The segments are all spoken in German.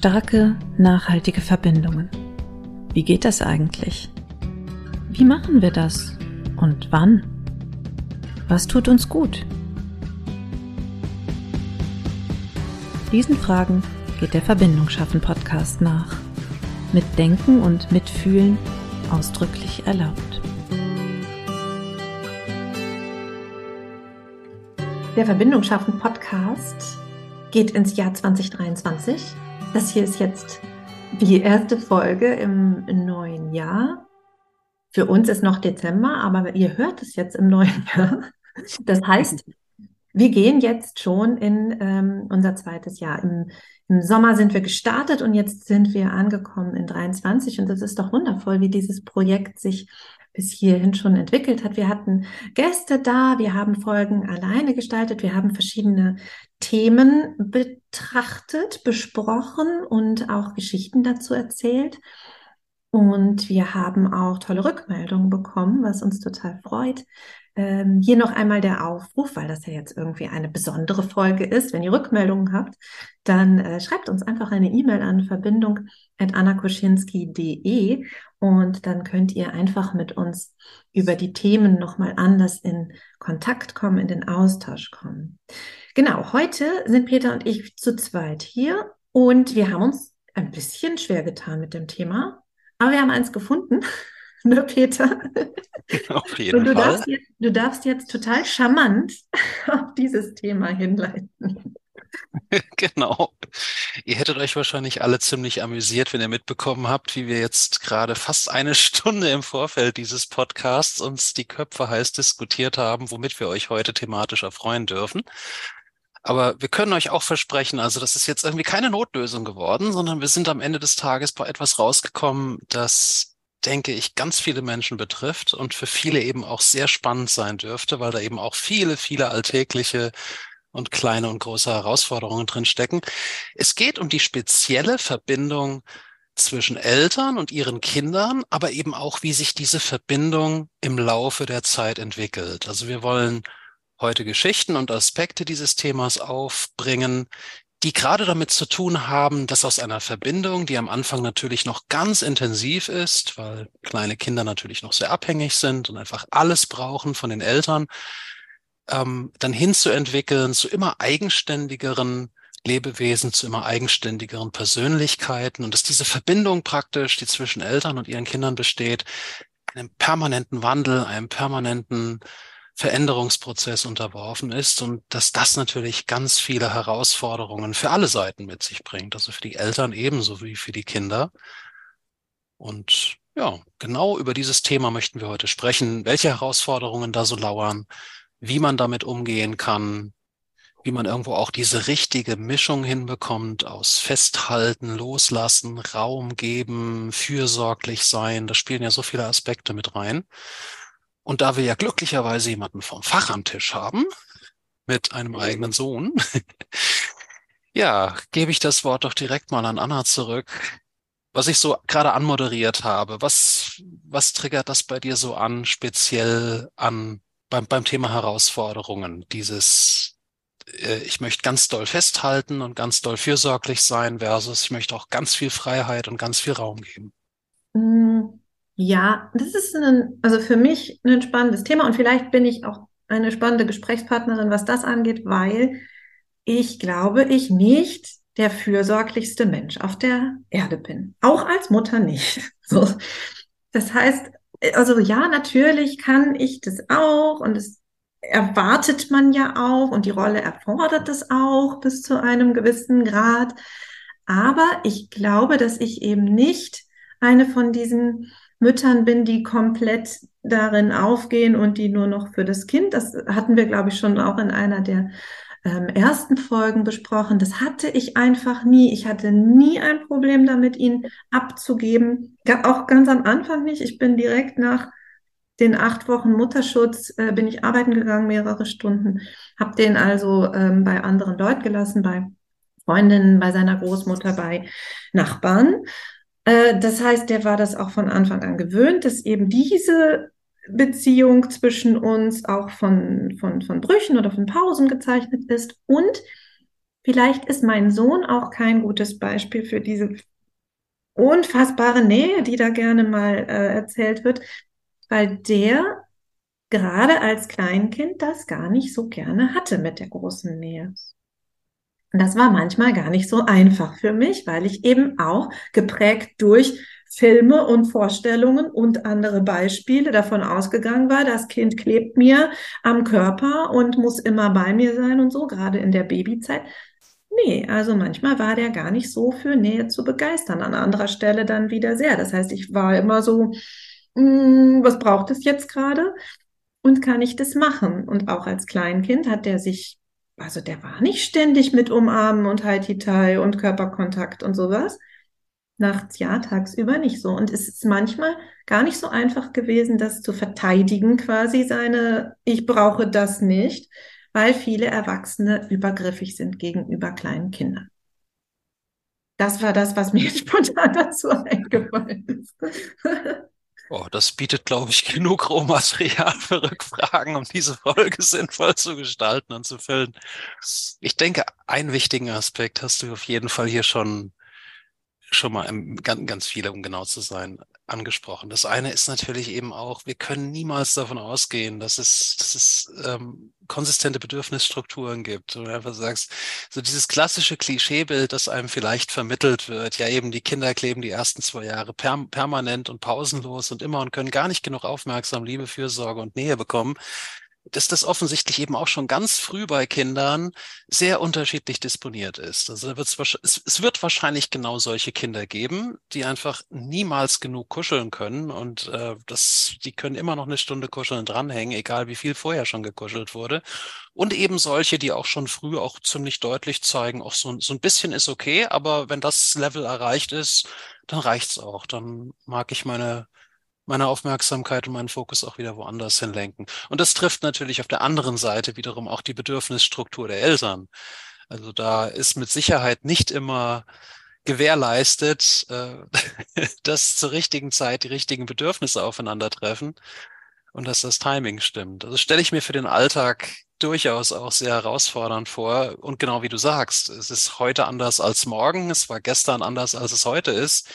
Starke, nachhaltige Verbindungen. Wie geht das eigentlich? Wie machen wir das? Und wann? Was tut uns gut? Diesen Fragen geht der Verbindung schaffen Podcast nach. Mit Denken und Mitfühlen ausdrücklich erlaubt. Der Verbindung schaffen Podcast geht ins Jahr 2023 das hier ist jetzt die erste Folge im neuen Jahr. Für uns ist noch Dezember, aber ihr hört es jetzt im neuen Jahr. Das heißt, wir gehen jetzt schon in ähm, unser zweites Jahr. Im, Im Sommer sind wir gestartet und jetzt sind wir angekommen in 23 und das ist doch wundervoll, wie dieses Projekt sich bis hierhin schon entwickelt hat. Wir hatten Gäste da, wir haben Folgen alleine gestaltet, wir haben verschiedene Themen betrachtet, besprochen und auch Geschichten dazu erzählt. Und wir haben auch tolle Rückmeldungen bekommen, was uns total freut. Ähm, hier noch einmal der Aufruf, weil das ja jetzt irgendwie eine besondere Folge ist. Wenn ihr Rückmeldungen habt, dann äh, schreibt uns einfach eine E-Mail an verbindung.annakoschinski.de und dann könnt ihr einfach mit uns über die Themen nochmal anders in Kontakt kommen, in den Austausch kommen. Genau, heute sind Peter und ich zu zweit hier und wir haben uns ein bisschen schwer getan mit dem Thema, aber wir haben eins gefunden. ne, Peter? Auf jeden und du Fall. Darfst jetzt, du darfst jetzt total charmant auf dieses Thema hinleiten. genau. Ihr hättet euch wahrscheinlich alle ziemlich amüsiert, wenn ihr mitbekommen habt, wie wir jetzt gerade fast eine Stunde im Vorfeld dieses Podcasts uns die Köpfe heiß diskutiert haben, womit wir euch heute thematisch erfreuen dürfen. Aber wir können euch auch versprechen, also das ist jetzt irgendwie keine Notlösung geworden, sondern wir sind am Ende des Tages bei etwas rausgekommen, das, denke ich, ganz viele Menschen betrifft und für viele eben auch sehr spannend sein dürfte, weil da eben auch viele, viele alltägliche und kleine und große Herausforderungen drin stecken. Es geht um die spezielle Verbindung zwischen Eltern und ihren Kindern, aber eben auch, wie sich diese Verbindung im Laufe der Zeit entwickelt. Also wir wollen heute Geschichten und Aspekte dieses Themas aufbringen, die gerade damit zu tun haben, dass aus einer Verbindung, die am Anfang natürlich noch ganz intensiv ist, weil kleine Kinder natürlich noch sehr abhängig sind und einfach alles brauchen von den Eltern, ähm, dann hinzuentwickeln zu immer eigenständigeren Lebewesen, zu immer eigenständigeren Persönlichkeiten und dass diese Verbindung praktisch, die zwischen Eltern und ihren Kindern besteht, einem permanenten Wandel, einem permanenten Veränderungsprozess unterworfen ist und dass das natürlich ganz viele Herausforderungen für alle Seiten mit sich bringt, also für die Eltern ebenso wie für die Kinder. Und ja, genau über dieses Thema möchten wir heute sprechen, welche Herausforderungen da so lauern, wie man damit umgehen kann, wie man irgendwo auch diese richtige Mischung hinbekommt aus Festhalten, Loslassen, Raum geben, fürsorglich sein. Da spielen ja so viele Aspekte mit rein. Und da wir ja glücklicherweise jemanden vom Fach am Tisch haben, mit einem eigenen Sohn, ja, gebe ich das Wort doch direkt mal an Anna zurück. Was ich so gerade anmoderiert habe, was, was triggert das bei dir so an, speziell an beim, beim Thema Herausforderungen, dieses, äh, ich möchte ganz doll festhalten und ganz doll fürsorglich sein versus ich möchte auch ganz viel Freiheit und ganz viel Raum geben. Mm, ja, das ist ein, also für mich ein spannendes Thema und vielleicht bin ich auch eine spannende Gesprächspartnerin, was das angeht, weil ich glaube, ich nicht der fürsorglichste Mensch auf der Erde bin. Auch als Mutter nicht. So. Das heißt, also ja, natürlich kann ich das auch und es erwartet man ja auch und die Rolle erfordert es auch bis zu einem gewissen Grad. Aber ich glaube, dass ich eben nicht eine von diesen Müttern bin, die komplett darin aufgehen und die nur noch für das Kind, das hatten wir, glaube ich, schon auch in einer der ähm, ersten Folgen besprochen. Das hatte ich einfach nie. Ich hatte nie ein Problem damit, ihn abzugeben. Auch ganz am Anfang nicht. Ich bin direkt nach den acht Wochen Mutterschutz äh, bin ich arbeiten gegangen, mehrere Stunden, habe den also ähm, bei anderen Leuten gelassen, bei Freundinnen, bei seiner Großmutter, bei Nachbarn. Äh, das heißt, der war das auch von Anfang an gewöhnt, dass eben diese Beziehung zwischen uns auch von, von, von Brüchen oder von Pausen gezeichnet ist. Und Vielleicht ist mein Sohn auch kein gutes Beispiel für diese unfassbare Nähe, die da gerne mal äh, erzählt wird, weil der gerade als Kleinkind das gar nicht so gerne hatte mit der großen Nähe. Das war manchmal gar nicht so einfach für mich, weil ich eben auch geprägt durch Filme und Vorstellungen und andere Beispiele davon ausgegangen war, das Kind klebt mir am Körper und muss immer bei mir sein und so, gerade in der Babyzeit. Nee, also manchmal war der gar nicht so für Nähe zu begeistern, an anderer Stelle dann wieder sehr. Das heißt, ich war immer so, hm, was braucht es jetzt gerade? Und kann ich das machen? Und auch als Kleinkind hat der sich, also der war nicht ständig mit Umarmen und Haititai und Körperkontakt und sowas. Nachts ja, tagsüber nicht so. Und es ist manchmal gar nicht so einfach gewesen, das zu verteidigen, quasi seine, ich brauche das nicht, weil viele Erwachsene übergriffig sind gegenüber kleinen Kindern. Das war das, was mir spontan dazu eingefallen ist. Oh, das bietet, glaube ich, genug Rohmaterial für Rückfragen, um diese Folge sinnvoll zu gestalten und zu füllen. Ich denke, einen wichtigen Aspekt hast du auf jeden Fall hier schon, schon mal ganz, ganz viele, um genau zu sein, angesprochen. Das eine ist natürlich eben auch, wir können niemals davon ausgehen, dass es, dass es ähm, konsistente Bedürfnisstrukturen gibt. Und du einfach sagst, so dieses klassische Klischeebild, das einem vielleicht vermittelt wird, ja eben die Kinder kleben die ersten zwei Jahre per permanent und pausenlos und immer und können gar nicht genug Aufmerksam, Liebe, Fürsorge und Nähe bekommen dass das offensichtlich eben auch schon ganz früh bei Kindern sehr unterschiedlich disponiert ist. Also es, es wird wahrscheinlich genau solche Kinder geben, die einfach niemals genug kuscheln können und äh, das, die können immer noch eine Stunde kuscheln dranhängen, egal wie viel vorher schon gekuschelt wurde. Und eben solche, die auch schon früh auch ziemlich deutlich zeigen, auch so, so ein bisschen ist okay, aber wenn das Level erreicht ist, dann reicht's auch. Dann mag ich meine meine Aufmerksamkeit und meinen Fokus auch wieder woanders hinlenken. Und das trifft natürlich auf der anderen Seite wiederum auch die Bedürfnisstruktur der Eltern. Also da ist mit Sicherheit nicht immer gewährleistet, äh, dass zur richtigen Zeit die richtigen Bedürfnisse aufeinandertreffen und dass das Timing stimmt. Also stelle ich mir für den Alltag durchaus auch sehr herausfordernd vor. Und genau wie du sagst, es ist heute anders als morgen, es war gestern anders als es heute ist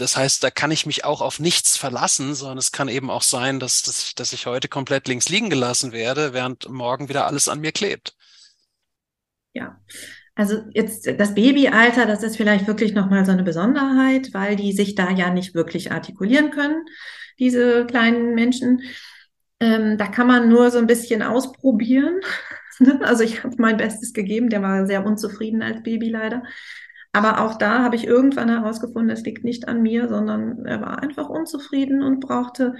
das heißt, da kann ich mich auch auf nichts verlassen, sondern es kann eben auch sein, dass, dass, dass ich heute komplett links liegen gelassen werde, während morgen wieder alles an mir klebt. Ja, also jetzt das Babyalter, das ist vielleicht wirklich nochmal so eine Besonderheit, weil die sich da ja nicht wirklich artikulieren können, diese kleinen Menschen. Ähm, da kann man nur so ein bisschen ausprobieren. also ich habe mein Bestes gegeben, der war sehr unzufrieden als Baby leider. Aber auch da habe ich irgendwann herausgefunden, es liegt nicht an mir, sondern er war einfach unzufrieden und brauchte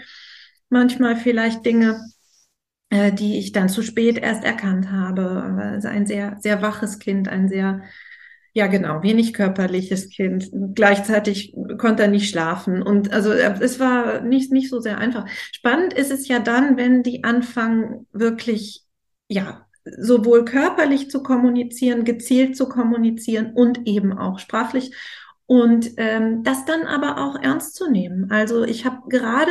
manchmal vielleicht Dinge, äh, die ich dann zu spät erst erkannt habe. Also ein sehr, sehr waches Kind, ein sehr, ja genau, wenig körperliches Kind. Gleichzeitig konnte er nicht schlafen. Und also es war nicht, nicht so sehr einfach. Spannend ist es ja dann, wenn die anfangen, wirklich, ja, sowohl körperlich zu kommunizieren, gezielt zu kommunizieren und eben auch sprachlich und ähm, das dann aber auch ernst zu nehmen. Also ich habe gerade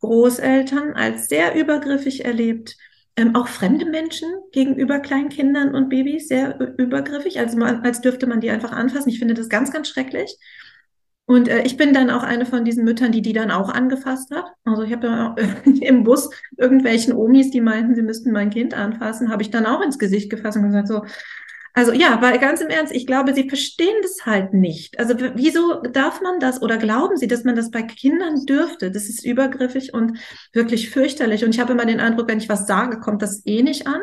Großeltern als sehr übergriffig erlebt, ähm, auch fremde Menschen gegenüber Kleinkindern und Babys sehr übergriffig, also man, als dürfte man die einfach anfassen. Ich finde das ganz, ganz schrecklich. Und äh, ich bin dann auch eine von diesen Müttern, die die dann auch angefasst hat. Also ich habe ja im Bus irgendwelchen Omis, die meinten, sie müssten mein Kind anfassen, habe ich dann auch ins Gesicht gefasst und gesagt so, also ja, weil ganz im Ernst, ich glaube, sie verstehen das halt nicht. Also wieso darf man das oder glauben sie, dass man das bei Kindern dürfte? Das ist übergriffig und wirklich fürchterlich. Und ich habe immer den Eindruck, wenn ich was sage, kommt das eh nicht an.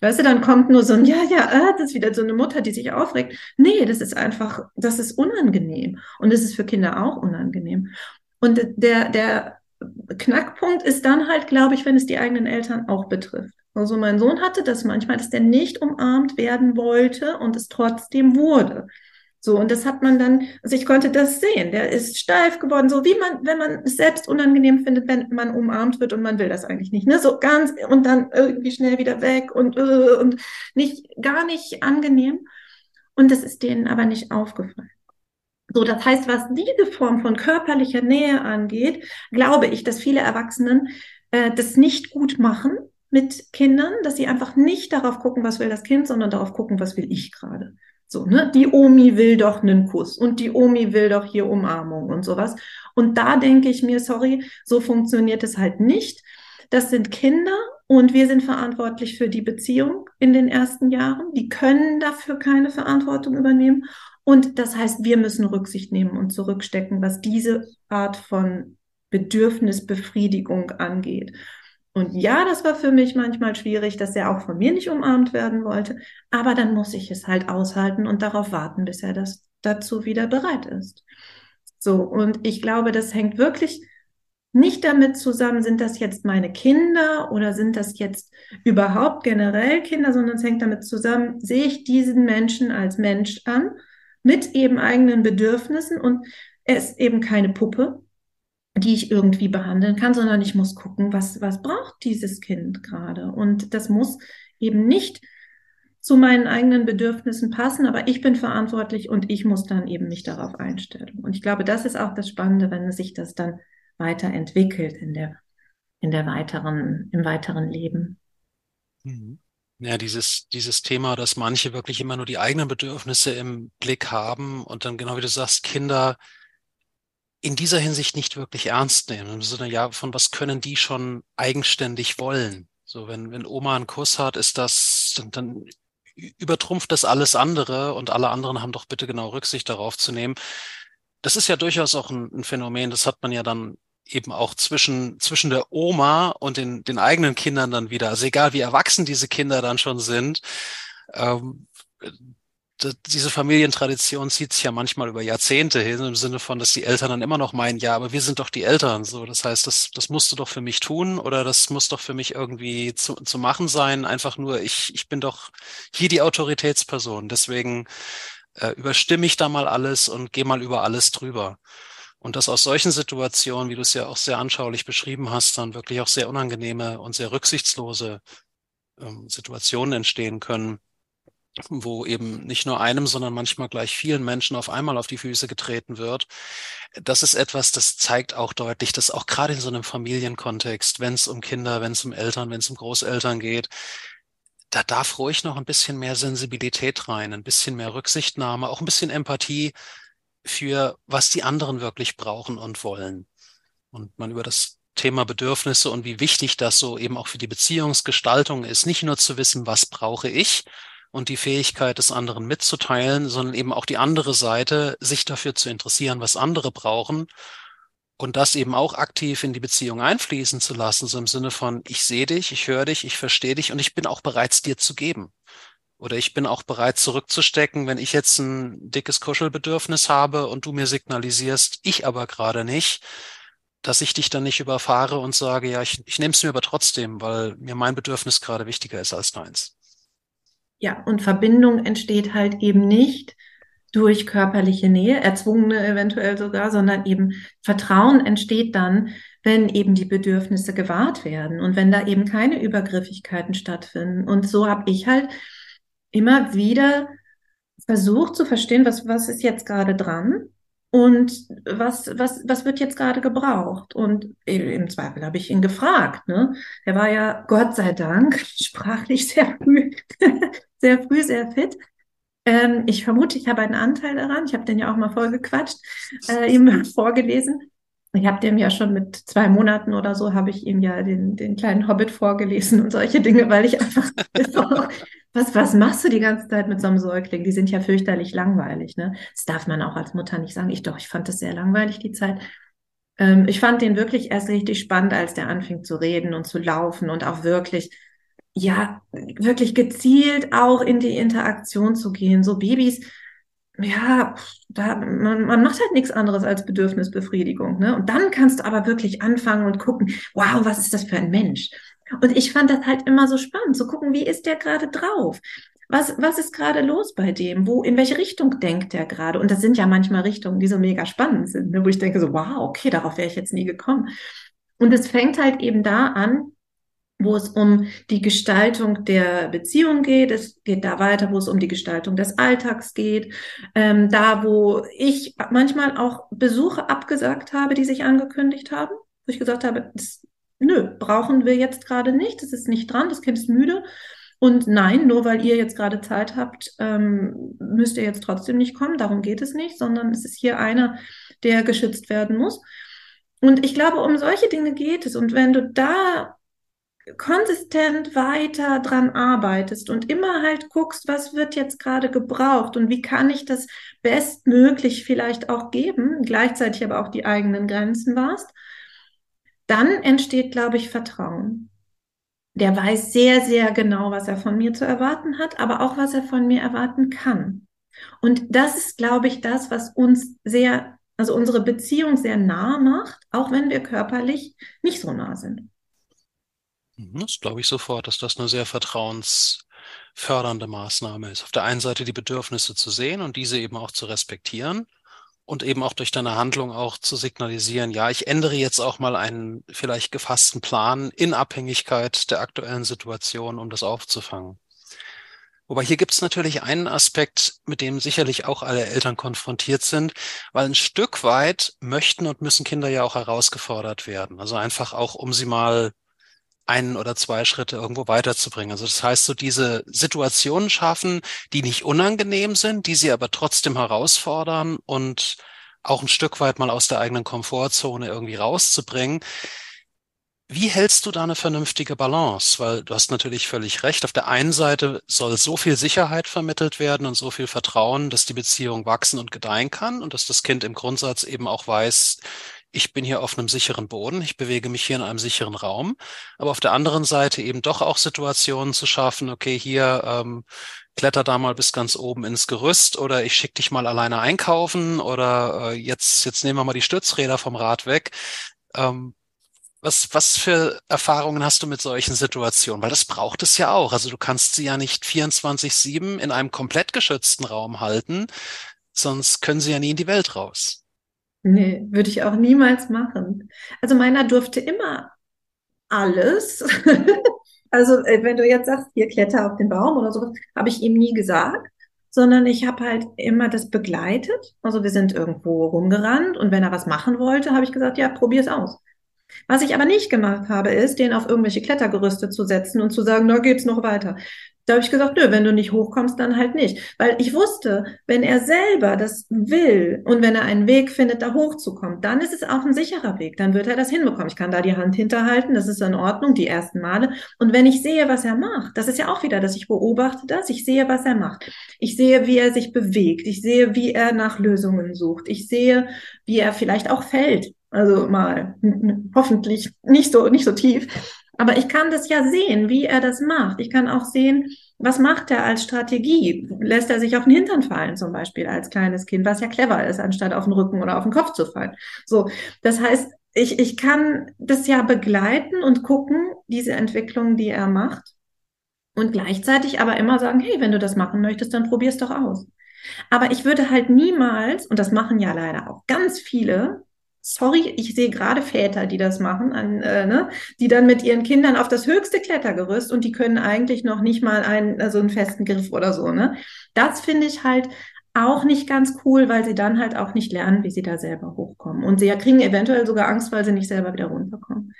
Weißt du, dann kommt nur so ein, ja, ja, äh, das ist wieder so eine Mutter, die sich aufregt. Nee, das ist einfach, das ist unangenehm. Und das ist für Kinder auch unangenehm. Und der, der Knackpunkt ist dann halt, glaube ich, wenn es die eigenen Eltern auch betrifft. Also mein Sohn hatte das manchmal, dass der nicht umarmt werden wollte und es trotzdem wurde. So, und das hat man dann, also ich konnte das sehen, der ist steif geworden, so wie man, wenn man es selbst unangenehm findet, wenn man umarmt wird und man will das eigentlich nicht, ne, so ganz und dann irgendwie schnell wieder weg und, äh, und nicht, gar nicht angenehm. Und das ist denen aber nicht aufgefallen. So, das heißt, was diese Form von körperlicher Nähe angeht, glaube ich, dass viele Erwachsenen äh, das nicht gut machen mit Kindern, dass sie einfach nicht darauf gucken, was will das Kind, sondern darauf gucken, was will ich gerade. So, ne? Die Omi will doch einen Kuss und die Omi will doch hier Umarmung und sowas. Und da denke ich mir, sorry, so funktioniert es halt nicht. Das sind Kinder und wir sind verantwortlich für die Beziehung in den ersten Jahren. Die können dafür keine Verantwortung übernehmen. Und das heißt, wir müssen Rücksicht nehmen und zurückstecken, was diese Art von Bedürfnisbefriedigung angeht. Und ja, das war für mich manchmal schwierig, dass er auch von mir nicht umarmt werden wollte. Aber dann muss ich es halt aushalten und darauf warten, bis er das dazu wieder bereit ist. So. Und ich glaube, das hängt wirklich nicht damit zusammen, sind das jetzt meine Kinder oder sind das jetzt überhaupt generell Kinder, sondern es hängt damit zusammen, sehe ich diesen Menschen als Mensch an, mit eben eigenen Bedürfnissen und er ist eben keine Puppe, die ich irgendwie behandeln kann, sondern ich muss gucken, was, was braucht dieses Kind gerade. Und das muss eben nicht zu meinen eigenen Bedürfnissen passen, aber ich bin verantwortlich und ich muss dann eben mich darauf einstellen. Und ich glaube, das ist auch das Spannende, wenn sich das dann weiterentwickelt in der, in der weiteren, im weiteren Leben. Mhm. Ja, dieses, dieses Thema, dass manche wirklich immer nur die eigenen Bedürfnisse im Blick haben und dann genau wie du sagst, Kinder in dieser Hinsicht nicht wirklich ernst nehmen. Im Sinne, ja, von was können die schon eigenständig wollen? So, wenn, wenn Oma einen Kuss hat, ist das, dann, dann übertrumpft das alles andere und alle anderen haben doch bitte genau Rücksicht darauf zu nehmen. Das ist ja durchaus auch ein, ein Phänomen, das hat man ja dann eben auch zwischen, zwischen der Oma und den, den eigenen Kindern dann wieder. Also egal wie erwachsen diese Kinder dann schon sind, ähm, diese Familientradition zieht sich ja manchmal über Jahrzehnte hin, im Sinne von, dass die Eltern dann immer noch meinen, ja, aber wir sind doch die Eltern. So, das heißt, das, das musst du doch für mich tun oder das muss doch für mich irgendwie zu, zu machen sein. Einfach nur, ich, ich bin doch hier die Autoritätsperson. Deswegen äh, überstimme ich da mal alles und gehe mal über alles drüber. Und dass aus solchen Situationen, wie du es ja auch sehr anschaulich beschrieben hast, dann wirklich auch sehr unangenehme und sehr rücksichtslose ähm, Situationen entstehen können wo eben nicht nur einem, sondern manchmal gleich vielen Menschen auf einmal auf die Füße getreten wird. Das ist etwas, das zeigt auch deutlich, dass auch gerade in so einem Familienkontext, wenn es um Kinder, wenn es um Eltern, wenn es um Großeltern geht, da darf ruhig noch ein bisschen mehr Sensibilität rein, ein bisschen mehr Rücksichtnahme, auch ein bisschen Empathie für, was die anderen wirklich brauchen und wollen. Und man über das Thema Bedürfnisse und wie wichtig das so eben auch für die Beziehungsgestaltung ist, nicht nur zu wissen, was brauche ich, und die Fähigkeit des anderen mitzuteilen, sondern eben auch die andere Seite, sich dafür zu interessieren, was andere brauchen und das eben auch aktiv in die Beziehung einfließen zu lassen, so im Sinne von, ich sehe dich, ich höre dich, ich verstehe dich und ich bin auch bereit, dir zu geben. Oder ich bin auch bereit, zurückzustecken, wenn ich jetzt ein dickes Kuschelbedürfnis habe und du mir signalisierst, ich aber gerade nicht, dass ich dich dann nicht überfahre und sage, ja, ich, ich nehme es mir aber trotzdem, weil mir mein Bedürfnis gerade wichtiger ist als deins. Ja, und Verbindung entsteht halt eben nicht durch körperliche Nähe, erzwungene eventuell sogar, sondern eben Vertrauen entsteht dann, wenn eben die Bedürfnisse gewahrt werden und wenn da eben keine Übergriffigkeiten stattfinden. Und so habe ich halt immer wieder versucht zu verstehen, was, was ist jetzt gerade dran und was, was, was wird jetzt gerade gebraucht? Und im Zweifel habe ich ihn gefragt. Ne? Er war ja, Gott sei Dank, sprachlich sehr früh, sehr früh, sehr fit. Ähm, ich vermute, ich habe einen Anteil daran. Ich habe den ja auch mal vollgequatscht, äh, ihm vorgelesen. Ich habe dem ja schon mit zwei Monaten oder so, habe ich ihm ja den, den kleinen Hobbit vorgelesen und solche Dinge, weil ich einfach was, was machst du die ganze Zeit mit so einem Säugling? Die sind ja fürchterlich langweilig, ne? Das darf man auch als Mutter nicht sagen. Ich doch, ich fand das sehr langweilig, die Zeit. Ähm, ich fand den wirklich erst richtig spannend, als der anfing zu reden und zu laufen und auch wirklich, ja, wirklich gezielt auch in die Interaktion zu gehen. So Babys, ja, da, man, man macht halt nichts anderes als Bedürfnisbefriedigung, ne? Und dann kannst du aber wirklich anfangen und gucken, wow, was ist das für ein Mensch? Und ich fand das halt immer so spannend, zu gucken, wie ist der gerade drauf? Was, was ist gerade los bei dem? Wo, in welche Richtung denkt der gerade? Und das sind ja manchmal Richtungen, die so mega spannend sind, ne? wo ich denke so, wow, okay, darauf wäre ich jetzt nie gekommen. Und es fängt halt eben da an, wo es um die Gestaltung der Beziehung geht. Es geht da weiter, wo es um die Gestaltung des Alltags geht. Ähm, da, wo ich manchmal auch Besuche abgesagt habe, die sich angekündigt haben, wo ich gesagt habe, das nö, brauchen wir jetzt gerade nicht, das ist nicht dran, das Kind ist müde. Und nein, nur weil ihr jetzt gerade Zeit habt, ähm, müsst ihr jetzt trotzdem nicht kommen. Darum geht es nicht, sondern es ist hier einer, der geschützt werden muss. Und ich glaube, um solche Dinge geht es. Und wenn du da konsistent weiter dran arbeitest und immer halt guckst, was wird jetzt gerade gebraucht und wie kann ich das bestmöglich vielleicht auch geben, gleichzeitig aber auch die eigenen Grenzen warst, dann entsteht, glaube ich, Vertrauen. Der weiß sehr, sehr genau, was er von mir zu erwarten hat, aber auch, was er von mir erwarten kann. Und das ist, glaube ich, das, was uns sehr, also unsere Beziehung sehr nah macht, auch wenn wir körperlich nicht so nah sind. Mhm, das glaube ich sofort, dass das eine sehr vertrauensfördernde Maßnahme ist. Auf der einen Seite die Bedürfnisse zu sehen und diese eben auch zu respektieren und eben auch durch deine Handlung auch zu signalisieren, ja, ich ändere jetzt auch mal einen vielleicht gefassten Plan in Abhängigkeit der aktuellen Situation, um das aufzufangen. Wobei hier gibt es natürlich einen Aspekt, mit dem sicherlich auch alle Eltern konfrontiert sind, weil ein Stück weit möchten und müssen Kinder ja auch herausgefordert werden. Also einfach auch, um sie mal einen oder zwei Schritte irgendwo weiterzubringen. Also das heißt, so diese Situationen schaffen, die nicht unangenehm sind, die sie aber trotzdem herausfordern und auch ein Stück weit mal aus der eigenen Komfortzone irgendwie rauszubringen. Wie hältst du da eine vernünftige Balance? Weil du hast natürlich völlig recht. Auf der einen Seite soll so viel Sicherheit vermittelt werden und so viel Vertrauen, dass die Beziehung wachsen und gedeihen kann und dass das Kind im Grundsatz eben auch weiß, ich bin hier auf einem sicheren Boden, ich bewege mich hier in einem sicheren Raum, aber auf der anderen Seite eben doch auch Situationen zu schaffen, okay, hier ähm, kletter da mal bis ganz oben ins Gerüst oder ich schicke dich mal alleine einkaufen oder äh, jetzt, jetzt nehmen wir mal die Stützräder vom Rad weg. Ähm, was, was für Erfahrungen hast du mit solchen Situationen? Weil das braucht es ja auch. Also du kannst sie ja nicht 24-7 in einem komplett geschützten Raum halten, sonst können sie ja nie in die Welt raus. Nee, würde ich auch niemals machen. Also meiner durfte immer alles. also äh, wenn du jetzt sagst, hier kletter auf den Baum oder sowas, habe ich ihm nie gesagt, sondern ich habe halt immer das begleitet. Also wir sind irgendwo rumgerannt und wenn er was machen wollte, habe ich gesagt, ja, probier es aus. Was ich aber nicht gemacht habe, ist, den auf irgendwelche Klettergerüste zu setzen und zu sagen, da geht's noch weiter. Da habe ich gesagt, nö, wenn du nicht hochkommst, dann halt nicht. Weil ich wusste, wenn er selber das will und wenn er einen Weg findet, da hochzukommen, dann ist es auch ein sicherer Weg. Dann wird er das hinbekommen. Ich kann da die Hand hinterhalten, das ist in Ordnung, die ersten Male. Und wenn ich sehe, was er macht, das ist ja auch wieder, dass ich beobachte das, ich sehe, was er macht. Ich sehe, wie er sich bewegt. Ich sehe, wie er nach Lösungen sucht. Ich sehe, wie er vielleicht auch fällt. Also mal hoffentlich nicht so, nicht so tief. Aber ich kann das ja sehen, wie er das macht. Ich kann auch sehen, was macht er als Strategie? Lässt er sich auf den Hintern fallen, zum Beispiel als kleines Kind, was ja clever ist, anstatt auf den Rücken oder auf den Kopf zu fallen. So. Das heißt, ich, ich kann das ja begleiten und gucken, diese Entwicklung, die er macht. Und gleichzeitig aber immer sagen, hey, wenn du das machen möchtest, dann probier's doch aus. Aber ich würde halt niemals, und das machen ja leider auch ganz viele, sorry, ich sehe gerade Väter, die das machen, an, äh, ne, die dann mit ihren Kindern auf das höchste Klettergerüst und die können eigentlich noch nicht mal einen, also einen festen Griff oder so, ne? Das finde ich halt auch nicht ganz cool, weil sie dann halt auch nicht lernen, wie sie da selber hochkommen. Und sie kriegen eventuell sogar Angst, weil sie nicht selber wieder runterkommen.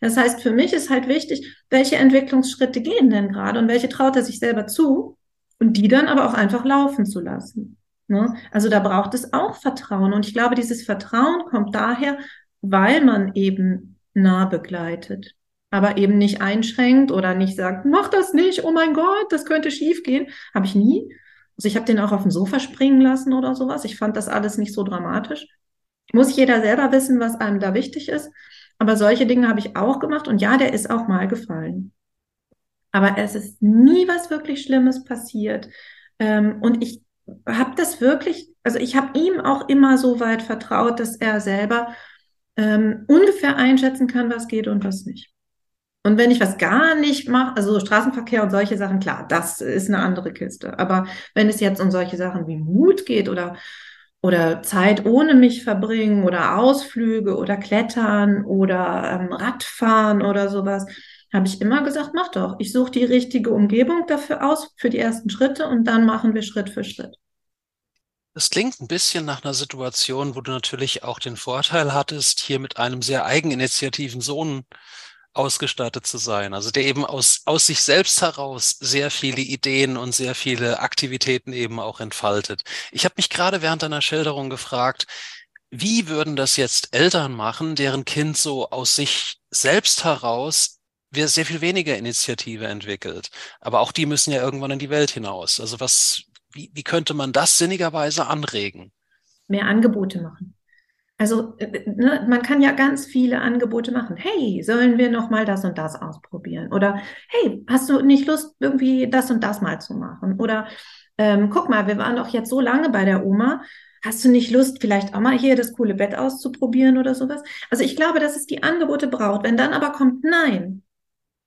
Das heißt, für mich ist halt wichtig, welche Entwicklungsschritte gehen denn gerade und welche traut er sich selber zu und die dann aber auch einfach laufen zu lassen. Ne? Also da braucht es auch Vertrauen. Und ich glaube, dieses Vertrauen kommt daher, weil man eben nah begleitet, aber eben nicht einschränkt oder nicht sagt, mach das nicht, oh mein Gott, das könnte schief gehen. Habe ich nie. Also ich habe den auch auf dem Sofa springen lassen oder sowas. Ich fand das alles nicht so dramatisch. Muss jeder selber wissen, was einem da wichtig ist. Aber solche Dinge habe ich auch gemacht und ja, der ist auch mal gefallen. Aber es ist nie was wirklich Schlimmes passiert. Ähm, und ich habe das wirklich, also ich habe ihm auch immer so weit vertraut, dass er selber ähm, ungefähr einschätzen kann, was geht und was nicht. Und wenn ich was gar nicht mache, also Straßenverkehr und solche Sachen, klar, das ist eine andere Kiste. Aber wenn es jetzt um solche Sachen wie Mut geht oder, oder Zeit ohne mich verbringen oder Ausflüge oder Klettern oder ähm, Radfahren oder sowas, habe ich immer gesagt, mach doch. Ich suche die richtige Umgebung dafür aus, für die ersten Schritte und dann machen wir Schritt für Schritt. Das klingt ein bisschen nach einer Situation, wo du natürlich auch den Vorteil hattest, hier mit einem sehr eigeninitiativen Sohn ausgestattet zu sein, also der eben aus, aus sich selbst heraus sehr viele Ideen und sehr viele Aktivitäten eben auch entfaltet. Ich habe mich gerade während deiner Schilderung gefragt, wie würden das jetzt Eltern machen, deren Kind so aus sich selbst heraus sehr viel weniger Initiative entwickelt? Aber auch die müssen ja irgendwann in die Welt hinaus. Also was, wie, wie könnte man das sinnigerweise anregen? Mehr Angebote machen. Also äh, ne, man kann ja ganz viele Angebote machen. Hey, sollen wir noch mal das und das ausprobieren? Oder hey, hast du nicht Lust irgendwie das und das mal zu machen? Oder ähm, guck mal, wir waren doch jetzt so lange bei der Oma. Hast du nicht Lust, vielleicht auch mal hier das coole Bett auszuprobieren oder sowas? Also ich glaube, dass es die Angebote braucht. Wenn dann aber kommt Nein,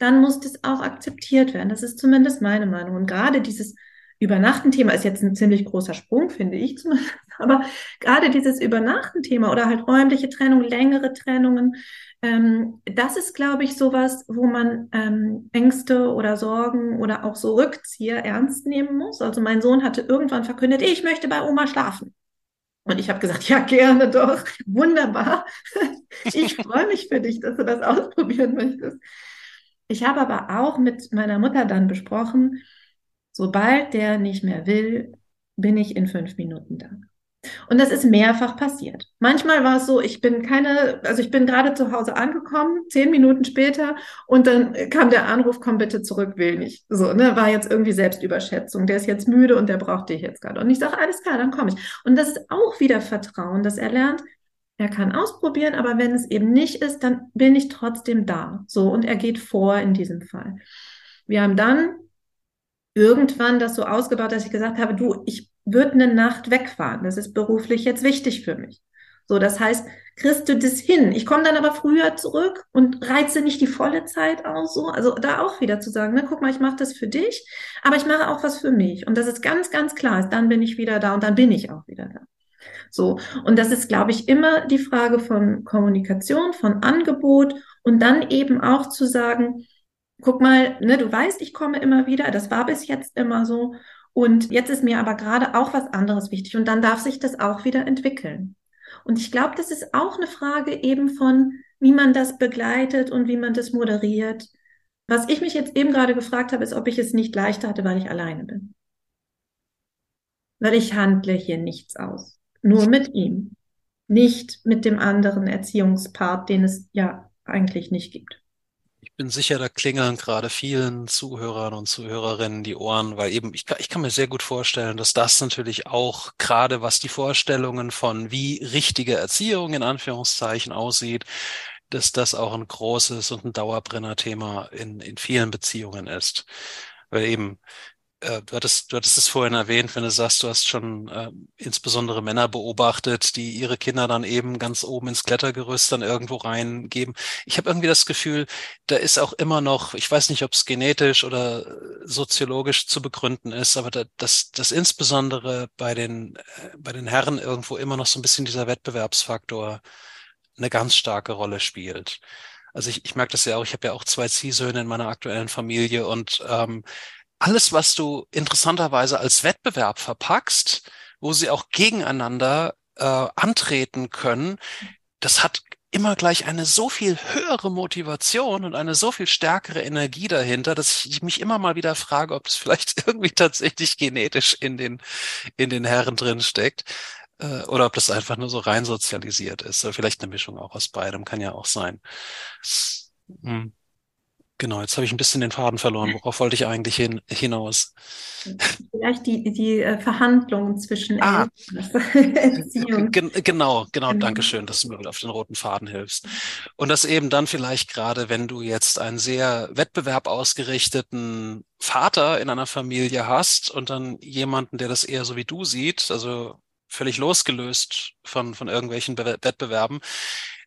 dann muss das auch akzeptiert werden. Das ist zumindest meine Meinung. Und gerade dieses Übernachten-Thema ist jetzt ein ziemlich großer Sprung, finde ich zumindest. Aber gerade dieses Übernachten-Thema oder halt räumliche Trennung, längere Trennungen, ähm, das ist, glaube ich, sowas, wo man ähm, Ängste oder Sorgen oder auch so Rückzieher ernst nehmen muss. Also mein Sohn hatte irgendwann verkündet, ich möchte bei Oma schlafen. Und ich habe gesagt, ja, gerne doch, wunderbar. Ich freue mich für dich, dass du das ausprobieren möchtest. Ich habe aber auch mit meiner Mutter dann besprochen, sobald der nicht mehr will, bin ich in fünf Minuten da. Und das ist mehrfach passiert. Manchmal war es so, ich bin keine, also ich bin gerade zu Hause angekommen, zehn Minuten später, und dann kam der Anruf, komm bitte zurück, will nicht. So, ne, war jetzt irgendwie Selbstüberschätzung. Der ist jetzt müde und der braucht dich jetzt gerade. Und ich sage, alles klar, dann komme ich. Und das ist auch wieder Vertrauen, dass er lernt, er kann ausprobieren, aber wenn es eben nicht ist, dann bin ich trotzdem da. So, und er geht vor in diesem Fall. Wir haben dann irgendwann das so ausgebaut, dass ich gesagt habe, du, ich würde eine Nacht wegfahren. Das ist beruflich jetzt wichtig für mich. So, das heißt, kriegst du das hin? Ich komme dann aber früher zurück und reize nicht die volle Zeit aus. So, also da auch wieder zu sagen, ne, guck mal, ich mache das für dich, aber ich mache auch was für mich. Und das ist ganz, ganz klar dann bin ich wieder da und dann bin ich auch wieder da. So, und das ist, glaube ich, immer die Frage von Kommunikation, von Angebot und dann eben auch zu sagen, guck mal, ne, du weißt, ich komme immer wieder, das war bis jetzt immer so. Und jetzt ist mir aber gerade auch was anderes wichtig und dann darf sich das auch wieder entwickeln. Und ich glaube, das ist auch eine Frage eben von, wie man das begleitet und wie man das moderiert. Was ich mich jetzt eben gerade gefragt habe, ist, ob ich es nicht leichter hatte, weil ich alleine bin. Weil ich handle hier nichts aus. Nur mit ihm. Nicht mit dem anderen Erziehungspart, den es ja eigentlich nicht gibt bin sicher, da klingeln gerade vielen Zuhörern und Zuhörerinnen die Ohren, weil eben, ich, ich kann mir sehr gut vorstellen, dass das natürlich auch gerade was die Vorstellungen von wie richtige Erziehung in Anführungszeichen aussieht, dass das auch ein großes und ein Dauerbrenner-Thema in, in vielen Beziehungen ist. Weil eben äh, du hattest, du hattest es vorhin erwähnt, wenn du sagst, du hast schon äh, insbesondere Männer beobachtet, die ihre Kinder dann eben ganz oben ins Klettergerüst dann irgendwo reingeben. Ich habe irgendwie das Gefühl, da ist auch immer noch, ich weiß nicht, ob es genetisch oder soziologisch zu begründen ist, aber da, dass das insbesondere bei den, äh, bei den Herren irgendwo immer noch so ein bisschen dieser Wettbewerbsfaktor eine ganz starke Rolle spielt. Also ich, ich merke das ja auch, ich habe ja auch zwei Ziehsöhne in meiner aktuellen Familie und ähm, alles, was du interessanterweise als Wettbewerb verpackst, wo sie auch gegeneinander äh, antreten können, das hat immer gleich eine so viel höhere Motivation und eine so viel stärkere Energie dahinter, dass ich mich immer mal wieder frage, ob das vielleicht irgendwie tatsächlich genetisch in den, in den Herren drin steckt. Äh, oder ob das einfach nur so rein sozialisiert ist. Vielleicht eine Mischung auch aus beidem, kann ja auch sein. Hm. Genau, jetzt habe ich ein bisschen den Faden verloren. Worauf wollte ich eigentlich hin, hinaus? Vielleicht die, die äh, Verhandlungen zwischen ah, Eltern. Gen genau, genau, danke schön, dass du mir auf den roten Faden hilfst. Und das eben dann vielleicht gerade, wenn du jetzt einen sehr Wettbewerb ausgerichteten Vater in einer Familie hast und dann jemanden, der das eher so wie du sieht, also völlig losgelöst von, von irgendwelchen Be Wettbewerben,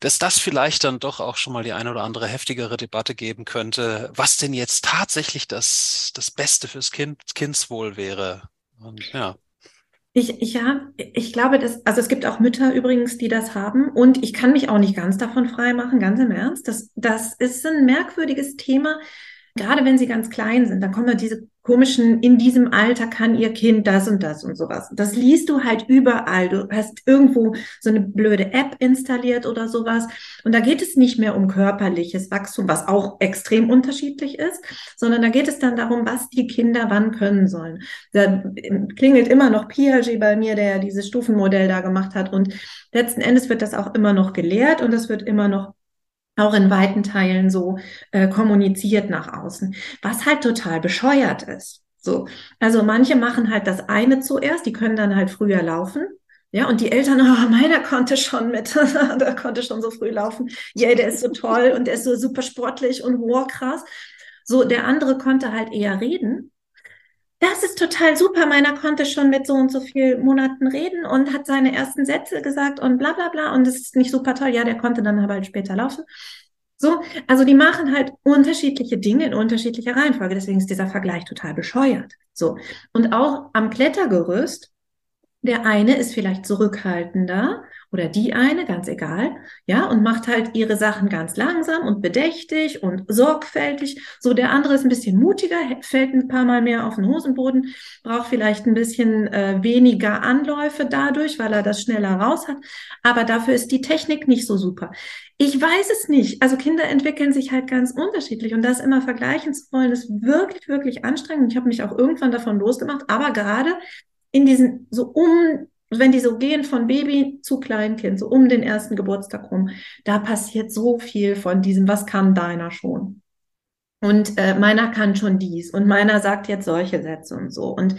dass das vielleicht dann doch auch schon mal die eine oder andere heftigere Debatte geben könnte, was denn jetzt tatsächlich das, das Beste fürs Kind, Kindswohl wäre. Und ja. Ich, ich, ja, ich glaube, dass, also es gibt auch Mütter übrigens, die das haben und ich kann mich auch nicht ganz davon frei machen, ganz im Ernst. Das, das ist ein merkwürdiges Thema. gerade wenn sie ganz klein sind, dann kommen ja diese komischen, in diesem Alter kann ihr Kind das und das und sowas. Das liest du halt überall. Du hast irgendwo so eine blöde App installiert oder sowas. Und da geht es nicht mehr um körperliches Wachstum, was auch extrem unterschiedlich ist, sondern da geht es dann darum, was die Kinder wann können sollen. Da klingelt immer noch Piaget bei mir, der dieses Stufenmodell da gemacht hat. Und letzten Endes wird das auch immer noch gelehrt und es wird immer noch auch in weiten Teilen so äh, kommuniziert nach außen, was halt total bescheuert ist. So, also manche machen halt das eine zuerst, die können dann halt früher laufen. Ja, und die Eltern, oh, meiner konnte schon mit, der konnte schon so früh laufen. Ja, der ist so toll und der ist so super sportlich und wow, krass. So, der andere konnte halt eher reden das ist total super. Meiner konnte schon mit so und so vielen Monaten reden und hat seine ersten Sätze gesagt und bla bla bla. Und das ist nicht super toll. Ja, der konnte dann aber halt später laufen. So, also die machen halt unterschiedliche Dinge in unterschiedlicher Reihenfolge. Deswegen ist dieser Vergleich total bescheuert. So. Und auch am Klettergerüst, der eine ist vielleicht zurückhaltender oder die eine, ganz egal, ja, und macht halt ihre Sachen ganz langsam und bedächtig und sorgfältig. So, der andere ist ein bisschen mutiger, fällt ein paar Mal mehr auf den Hosenboden, braucht vielleicht ein bisschen äh, weniger Anläufe dadurch, weil er das schneller raus hat. Aber dafür ist die Technik nicht so super. Ich weiß es nicht. Also Kinder entwickeln sich halt ganz unterschiedlich und das immer vergleichen zu wollen, ist wirklich, wirklich anstrengend. Ich habe mich auch irgendwann davon losgemacht, aber gerade in diesen so um wenn die so gehen von Baby zu Kleinkind, so um den ersten Geburtstag rum, da passiert so viel von diesem, was kann deiner schon? Und äh, meiner kann schon dies und meiner sagt jetzt solche Sätze und so. Und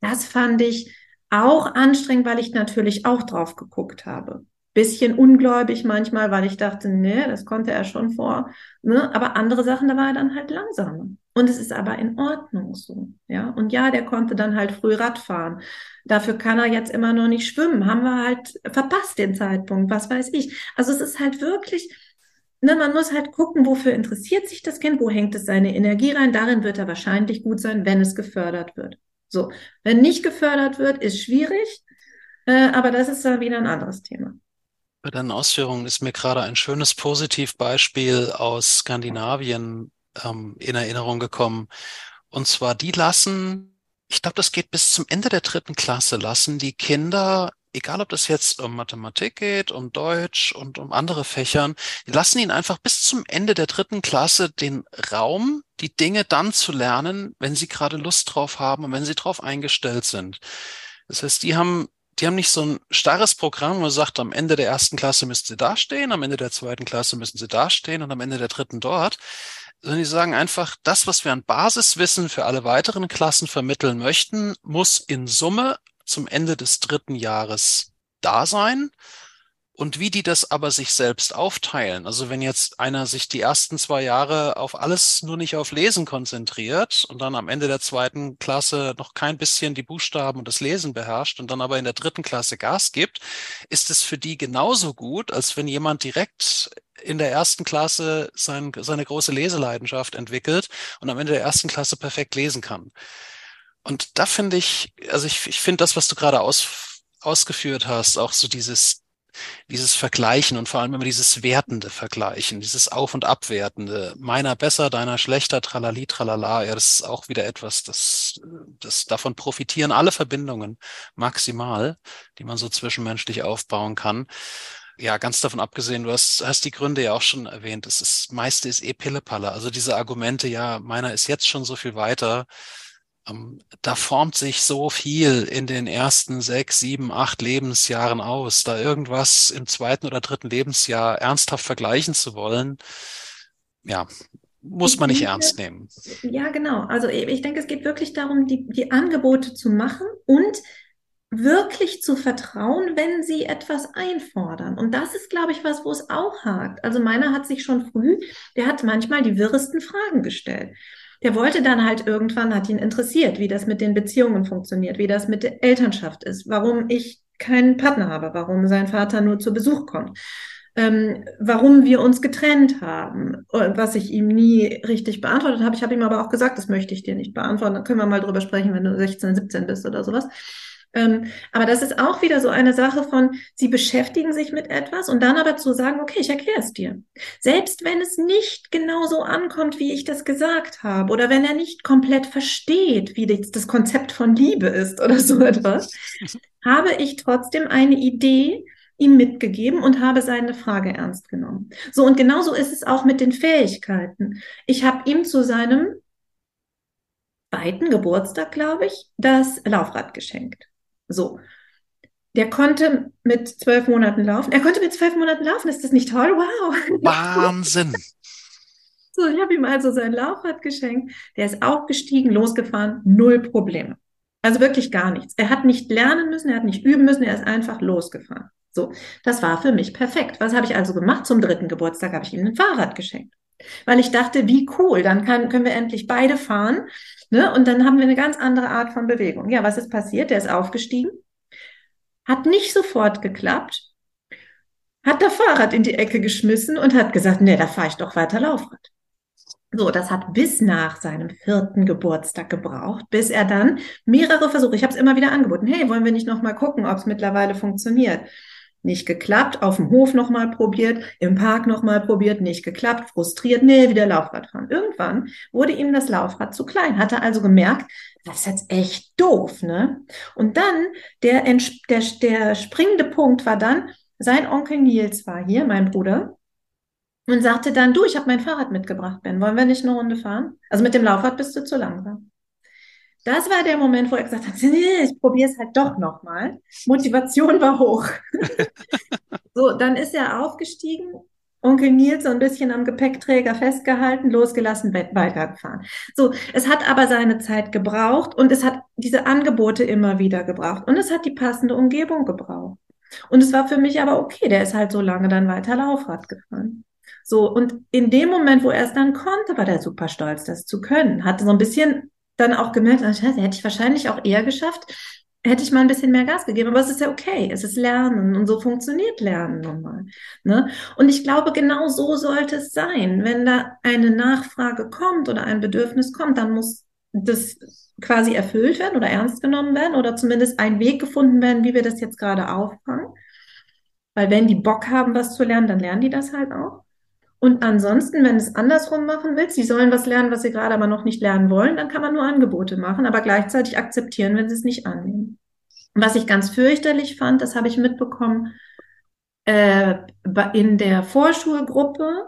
das fand ich auch anstrengend, weil ich natürlich auch drauf geguckt habe. Bisschen ungläubig manchmal, weil ich dachte, nee, das konnte er schon vor. Ne? Aber andere Sachen, da war er dann halt langsamer. Und es ist aber in Ordnung so. Ja. Und ja, der konnte dann halt früh Rad fahren. Dafür kann er jetzt immer noch nicht schwimmen. Haben wir halt verpasst den Zeitpunkt, was weiß ich. Also es ist halt wirklich, ne, man muss halt gucken, wofür interessiert sich das Kind, wo hängt es seine Energie rein. Darin wird er wahrscheinlich gut sein, wenn es gefördert wird. So, wenn nicht gefördert wird, ist schwierig, äh, aber das ist dann wieder ein anderes Thema. Bei deinen Ausführungen ist mir gerade ein schönes Positivbeispiel aus Skandinavien ähm, in Erinnerung gekommen. Und zwar, die lassen, ich glaube, das geht bis zum Ende der dritten Klasse, lassen die Kinder, egal ob das jetzt um Mathematik geht, um Deutsch und um andere Fächern, die lassen ihnen einfach bis zum Ende der dritten Klasse den Raum, die Dinge dann zu lernen, wenn sie gerade Lust drauf haben und wenn sie drauf eingestellt sind. Das heißt, die haben die haben nicht so ein starres Programm, wo man sagt, am Ende der ersten Klasse müssen sie dastehen, am Ende der zweiten Klasse müssen sie dastehen und am Ende der dritten dort, sondern die sagen einfach, das, was wir an Basiswissen für alle weiteren Klassen vermitteln möchten, muss in Summe zum Ende des dritten Jahres da sein. Und wie die das aber sich selbst aufteilen. Also wenn jetzt einer sich die ersten zwei Jahre auf alles nur nicht auf Lesen konzentriert und dann am Ende der zweiten Klasse noch kein bisschen die Buchstaben und das Lesen beherrscht und dann aber in der dritten Klasse Gas gibt, ist es für die genauso gut, als wenn jemand direkt in der ersten Klasse sein, seine große Leseleidenschaft entwickelt und am Ende der ersten Klasse perfekt lesen kann. Und da finde ich, also ich, ich finde das, was du gerade aus, ausgeführt hast, auch so dieses, dieses Vergleichen und vor allem immer dieses wertende Vergleichen, dieses Auf- und Abwertende, meiner besser, deiner schlechter, tralali, tralala, ja, das ist auch wieder etwas, das, das davon profitieren alle Verbindungen maximal, die man so zwischenmenschlich aufbauen kann ja, ganz davon abgesehen, du hast, hast die Gründe ja auch schon erwähnt. Das ist, meiste ist eh Pillepalle. Also diese Argumente, ja, meiner ist jetzt schon so viel weiter. Ähm, da formt sich so viel in den ersten sechs, sieben, acht Lebensjahren aus. Da irgendwas im zweiten oder dritten Lebensjahr ernsthaft vergleichen zu wollen, ja, muss man nicht denke, ernst nehmen. Ja, genau. Also ich denke, es geht wirklich darum, die, die Angebote zu machen und wirklich zu vertrauen, wenn sie etwas einfordern. Und das ist, glaube ich, was, wo es auch hakt. Also meiner hat sich schon früh, der hat manchmal die wirresten Fragen gestellt. Der wollte dann halt irgendwann, hat ihn interessiert, wie das mit den Beziehungen funktioniert, wie das mit der Elternschaft ist, warum ich keinen Partner habe, warum sein Vater nur zu Besuch kommt. Ähm, warum wir uns getrennt haben, was ich ihm nie richtig beantwortet habe. Ich habe ihm aber auch gesagt, das möchte ich dir nicht beantworten. Dann können wir mal drüber sprechen, wenn du 16, 17 bist oder sowas. Ähm, aber das ist auch wieder so eine Sache von, sie beschäftigen sich mit etwas und dann aber zu sagen, okay, ich erkläre es dir. Selbst wenn es nicht genau so ankommt, wie ich das gesagt habe, oder wenn er nicht komplett versteht, wie das Konzept von Liebe ist oder so etwas, habe ich trotzdem eine Idee, ihm mitgegeben und habe seine Frage ernst genommen. So, und genauso ist es auch mit den Fähigkeiten. Ich habe ihm zu seinem zweiten Geburtstag, glaube ich, das Laufrad geschenkt. So. Der konnte mit zwölf Monaten laufen. Er konnte mit zwölf Monaten laufen. Ist das nicht toll? Wow. Wahnsinn. So, ich habe ihm also sein Laufrad geschenkt. Der ist aufgestiegen, losgefahren, null Probleme. Also wirklich gar nichts. Er hat nicht lernen müssen, er hat nicht üben müssen, er ist einfach losgefahren. So, das war für mich perfekt. Was habe ich also gemacht? Zum dritten Geburtstag habe ich ihm ein Fahrrad geschenkt. Weil ich dachte, wie cool, dann kann, können wir endlich beide fahren. Ne? Und dann haben wir eine ganz andere Art von Bewegung. Ja, was ist passiert? Der ist aufgestiegen, hat nicht sofort geklappt, hat das Fahrrad in die Ecke geschmissen und hat gesagt, nee, da fahre ich doch weiter Laufrad. So, das hat bis nach seinem vierten Geburtstag gebraucht, bis er dann mehrere Versuche, ich habe es immer wieder angeboten, hey, wollen wir nicht noch mal gucken, ob es mittlerweile funktioniert? Nicht geklappt, auf dem Hof nochmal probiert, im Park nochmal probiert, nicht geklappt, frustriert, nee, wieder Laufrad fahren. Irgendwann wurde ihm das Laufrad zu klein, hatte also gemerkt, das ist jetzt echt doof, ne? Und dann, der, der, der springende Punkt war dann, sein Onkel Nils war hier, mein Bruder, und sagte dann, du, ich habe mein Fahrrad mitgebracht, Ben, wollen wir nicht eine Runde fahren? Also mit dem Laufrad bist du zu langsam. Das war der Moment, wo er gesagt hat, nee, ich probiere es halt doch nochmal. Motivation war hoch. so, dann ist er aufgestiegen, Onkel Nils so ein bisschen am Gepäckträger festgehalten, losgelassen, weitergefahren. So, es hat aber seine Zeit gebraucht und es hat diese Angebote immer wieder gebraucht und es hat die passende Umgebung gebraucht. Und es war für mich aber okay, der ist halt so lange dann weiter Laufrad gefahren. So, und in dem Moment, wo er es dann konnte, war der super stolz, das zu können. Hatte so ein bisschen dann auch gemerkt, ah, scheiße, hätte ich wahrscheinlich auch eher geschafft, hätte ich mal ein bisschen mehr Gas gegeben. Aber es ist ja okay, es ist Lernen und so funktioniert Lernen nun mal. Ne? Und ich glaube, genau so sollte es sein. Wenn da eine Nachfrage kommt oder ein Bedürfnis kommt, dann muss das quasi erfüllt werden oder ernst genommen werden oder zumindest ein Weg gefunden werden, wie wir das jetzt gerade auffangen. Weil wenn die Bock haben, was zu lernen, dann lernen die das halt auch. Und ansonsten, wenn es andersrum machen willst, sie sollen was lernen, was sie gerade aber noch nicht lernen wollen, dann kann man nur Angebote machen, aber gleichzeitig akzeptieren, wenn sie es nicht annehmen. Was ich ganz fürchterlich fand, das habe ich mitbekommen, äh, in der Vorschulgruppe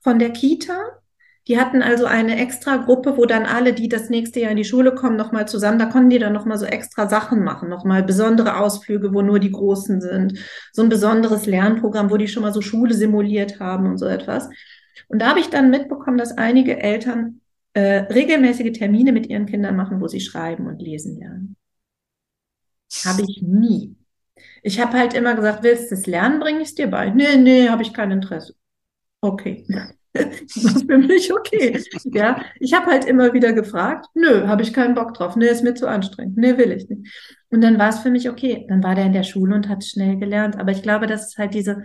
von der Kita. Die hatten also eine extra Gruppe, wo dann alle, die das nächste Jahr in die Schule kommen, nochmal zusammen, da konnten die dann nochmal so extra Sachen machen, nochmal besondere Ausflüge, wo nur die Großen sind, so ein besonderes Lernprogramm, wo die schon mal so Schule simuliert haben und so etwas. Und da habe ich dann mitbekommen, dass einige Eltern äh, regelmäßige Termine mit ihren Kindern machen, wo sie schreiben und lesen lernen. Habe ich nie. Ich habe halt immer gesagt, willst du es lernen, bringe ich es dir bei. Nee, nee, habe ich kein Interesse. Okay. Das war für mich okay. Ja, ich habe halt immer wieder gefragt, nö, habe ich keinen Bock drauf, nö, ist mir zu anstrengend, nö, will ich nicht. Und dann war es für mich okay. Dann war der in der Schule und hat schnell gelernt. Aber ich glaube, das ist halt diese,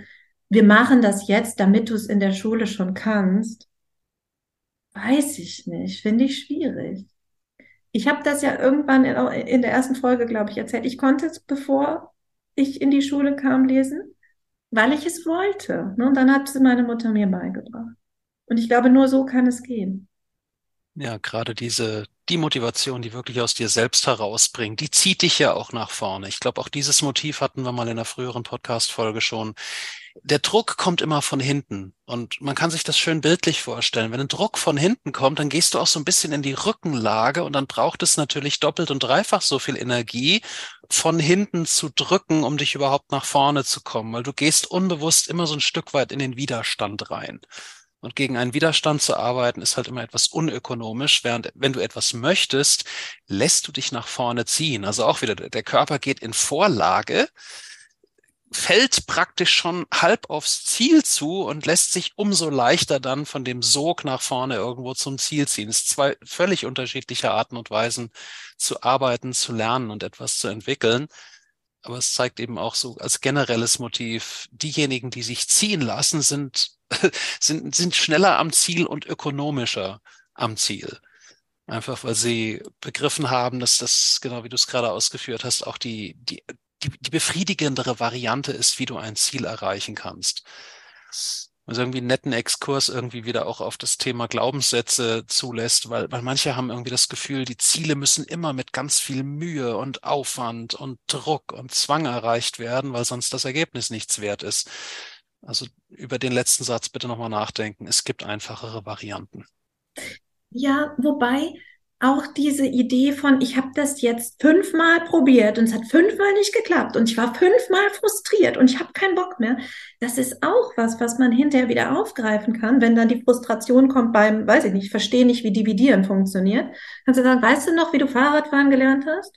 wir machen das jetzt, damit du es in der Schule schon kannst. Weiß ich nicht, finde ich schwierig. Ich habe das ja irgendwann in, in der ersten Folge, glaube ich, erzählt. Ich konnte es, bevor ich in die Schule kam, lesen, weil ich es wollte. Ne? Und dann hat es meine Mutter mir beigebracht. Und ich glaube, nur so kann es gehen. Ja, gerade diese, die Motivation, die wirklich aus dir selbst herausbringt, die zieht dich ja auch nach vorne. Ich glaube, auch dieses Motiv hatten wir mal in einer früheren Podcast-Folge schon. Der Druck kommt immer von hinten und man kann sich das schön bildlich vorstellen. Wenn ein Druck von hinten kommt, dann gehst du auch so ein bisschen in die Rückenlage und dann braucht es natürlich doppelt und dreifach so viel Energie, von hinten zu drücken, um dich überhaupt nach vorne zu kommen, weil du gehst unbewusst immer so ein Stück weit in den Widerstand rein. Und gegen einen Widerstand zu arbeiten, ist halt immer etwas unökonomisch, während wenn du etwas möchtest, lässt du dich nach vorne ziehen. Also auch wieder, der Körper geht in Vorlage, fällt praktisch schon halb aufs Ziel zu und lässt sich umso leichter dann von dem Sog nach vorne irgendwo zum Ziel ziehen. Es sind zwei völlig unterschiedliche Arten und Weisen zu arbeiten, zu lernen und etwas zu entwickeln. Aber es zeigt eben auch so als generelles Motiv, diejenigen, die sich ziehen lassen, sind sind, sind schneller am Ziel und ökonomischer am Ziel. Einfach weil sie begriffen haben, dass das, genau wie du es gerade ausgeführt hast, auch die, die, die, die befriedigendere Variante ist, wie du ein Ziel erreichen kannst. Also irgendwie einen netten Exkurs irgendwie wieder auch auf das Thema Glaubenssätze zulässt, weil, weil manche haben irgendwie das Gefühl, die Ziele müssen immer mit ganz viel Mühe und Aufwand und Druck und Zwang erreicht werden, weil sonst das Ergebnis nichts wert ist. Also über den letzten Satz bitte nochmal nachdenken. Es gibt einfachere Varianten. Ja, wobei auch diese Idee von, ich habe das jetzt fünfmal probiert und es hat fünfmal nicht geklappt und ich war fünfmal frustriert und ich habe keinen Bock mehr. Das ist auch was, was man hinterher wieder aufgreifen kann, wenn dann die Frustration kommt beim, weiß ich nicht, verstehe nicht, wie Dividieren funktioniert. Kannst du sagen, weißt du noch, wie du Fahrradfahren gelernt hast?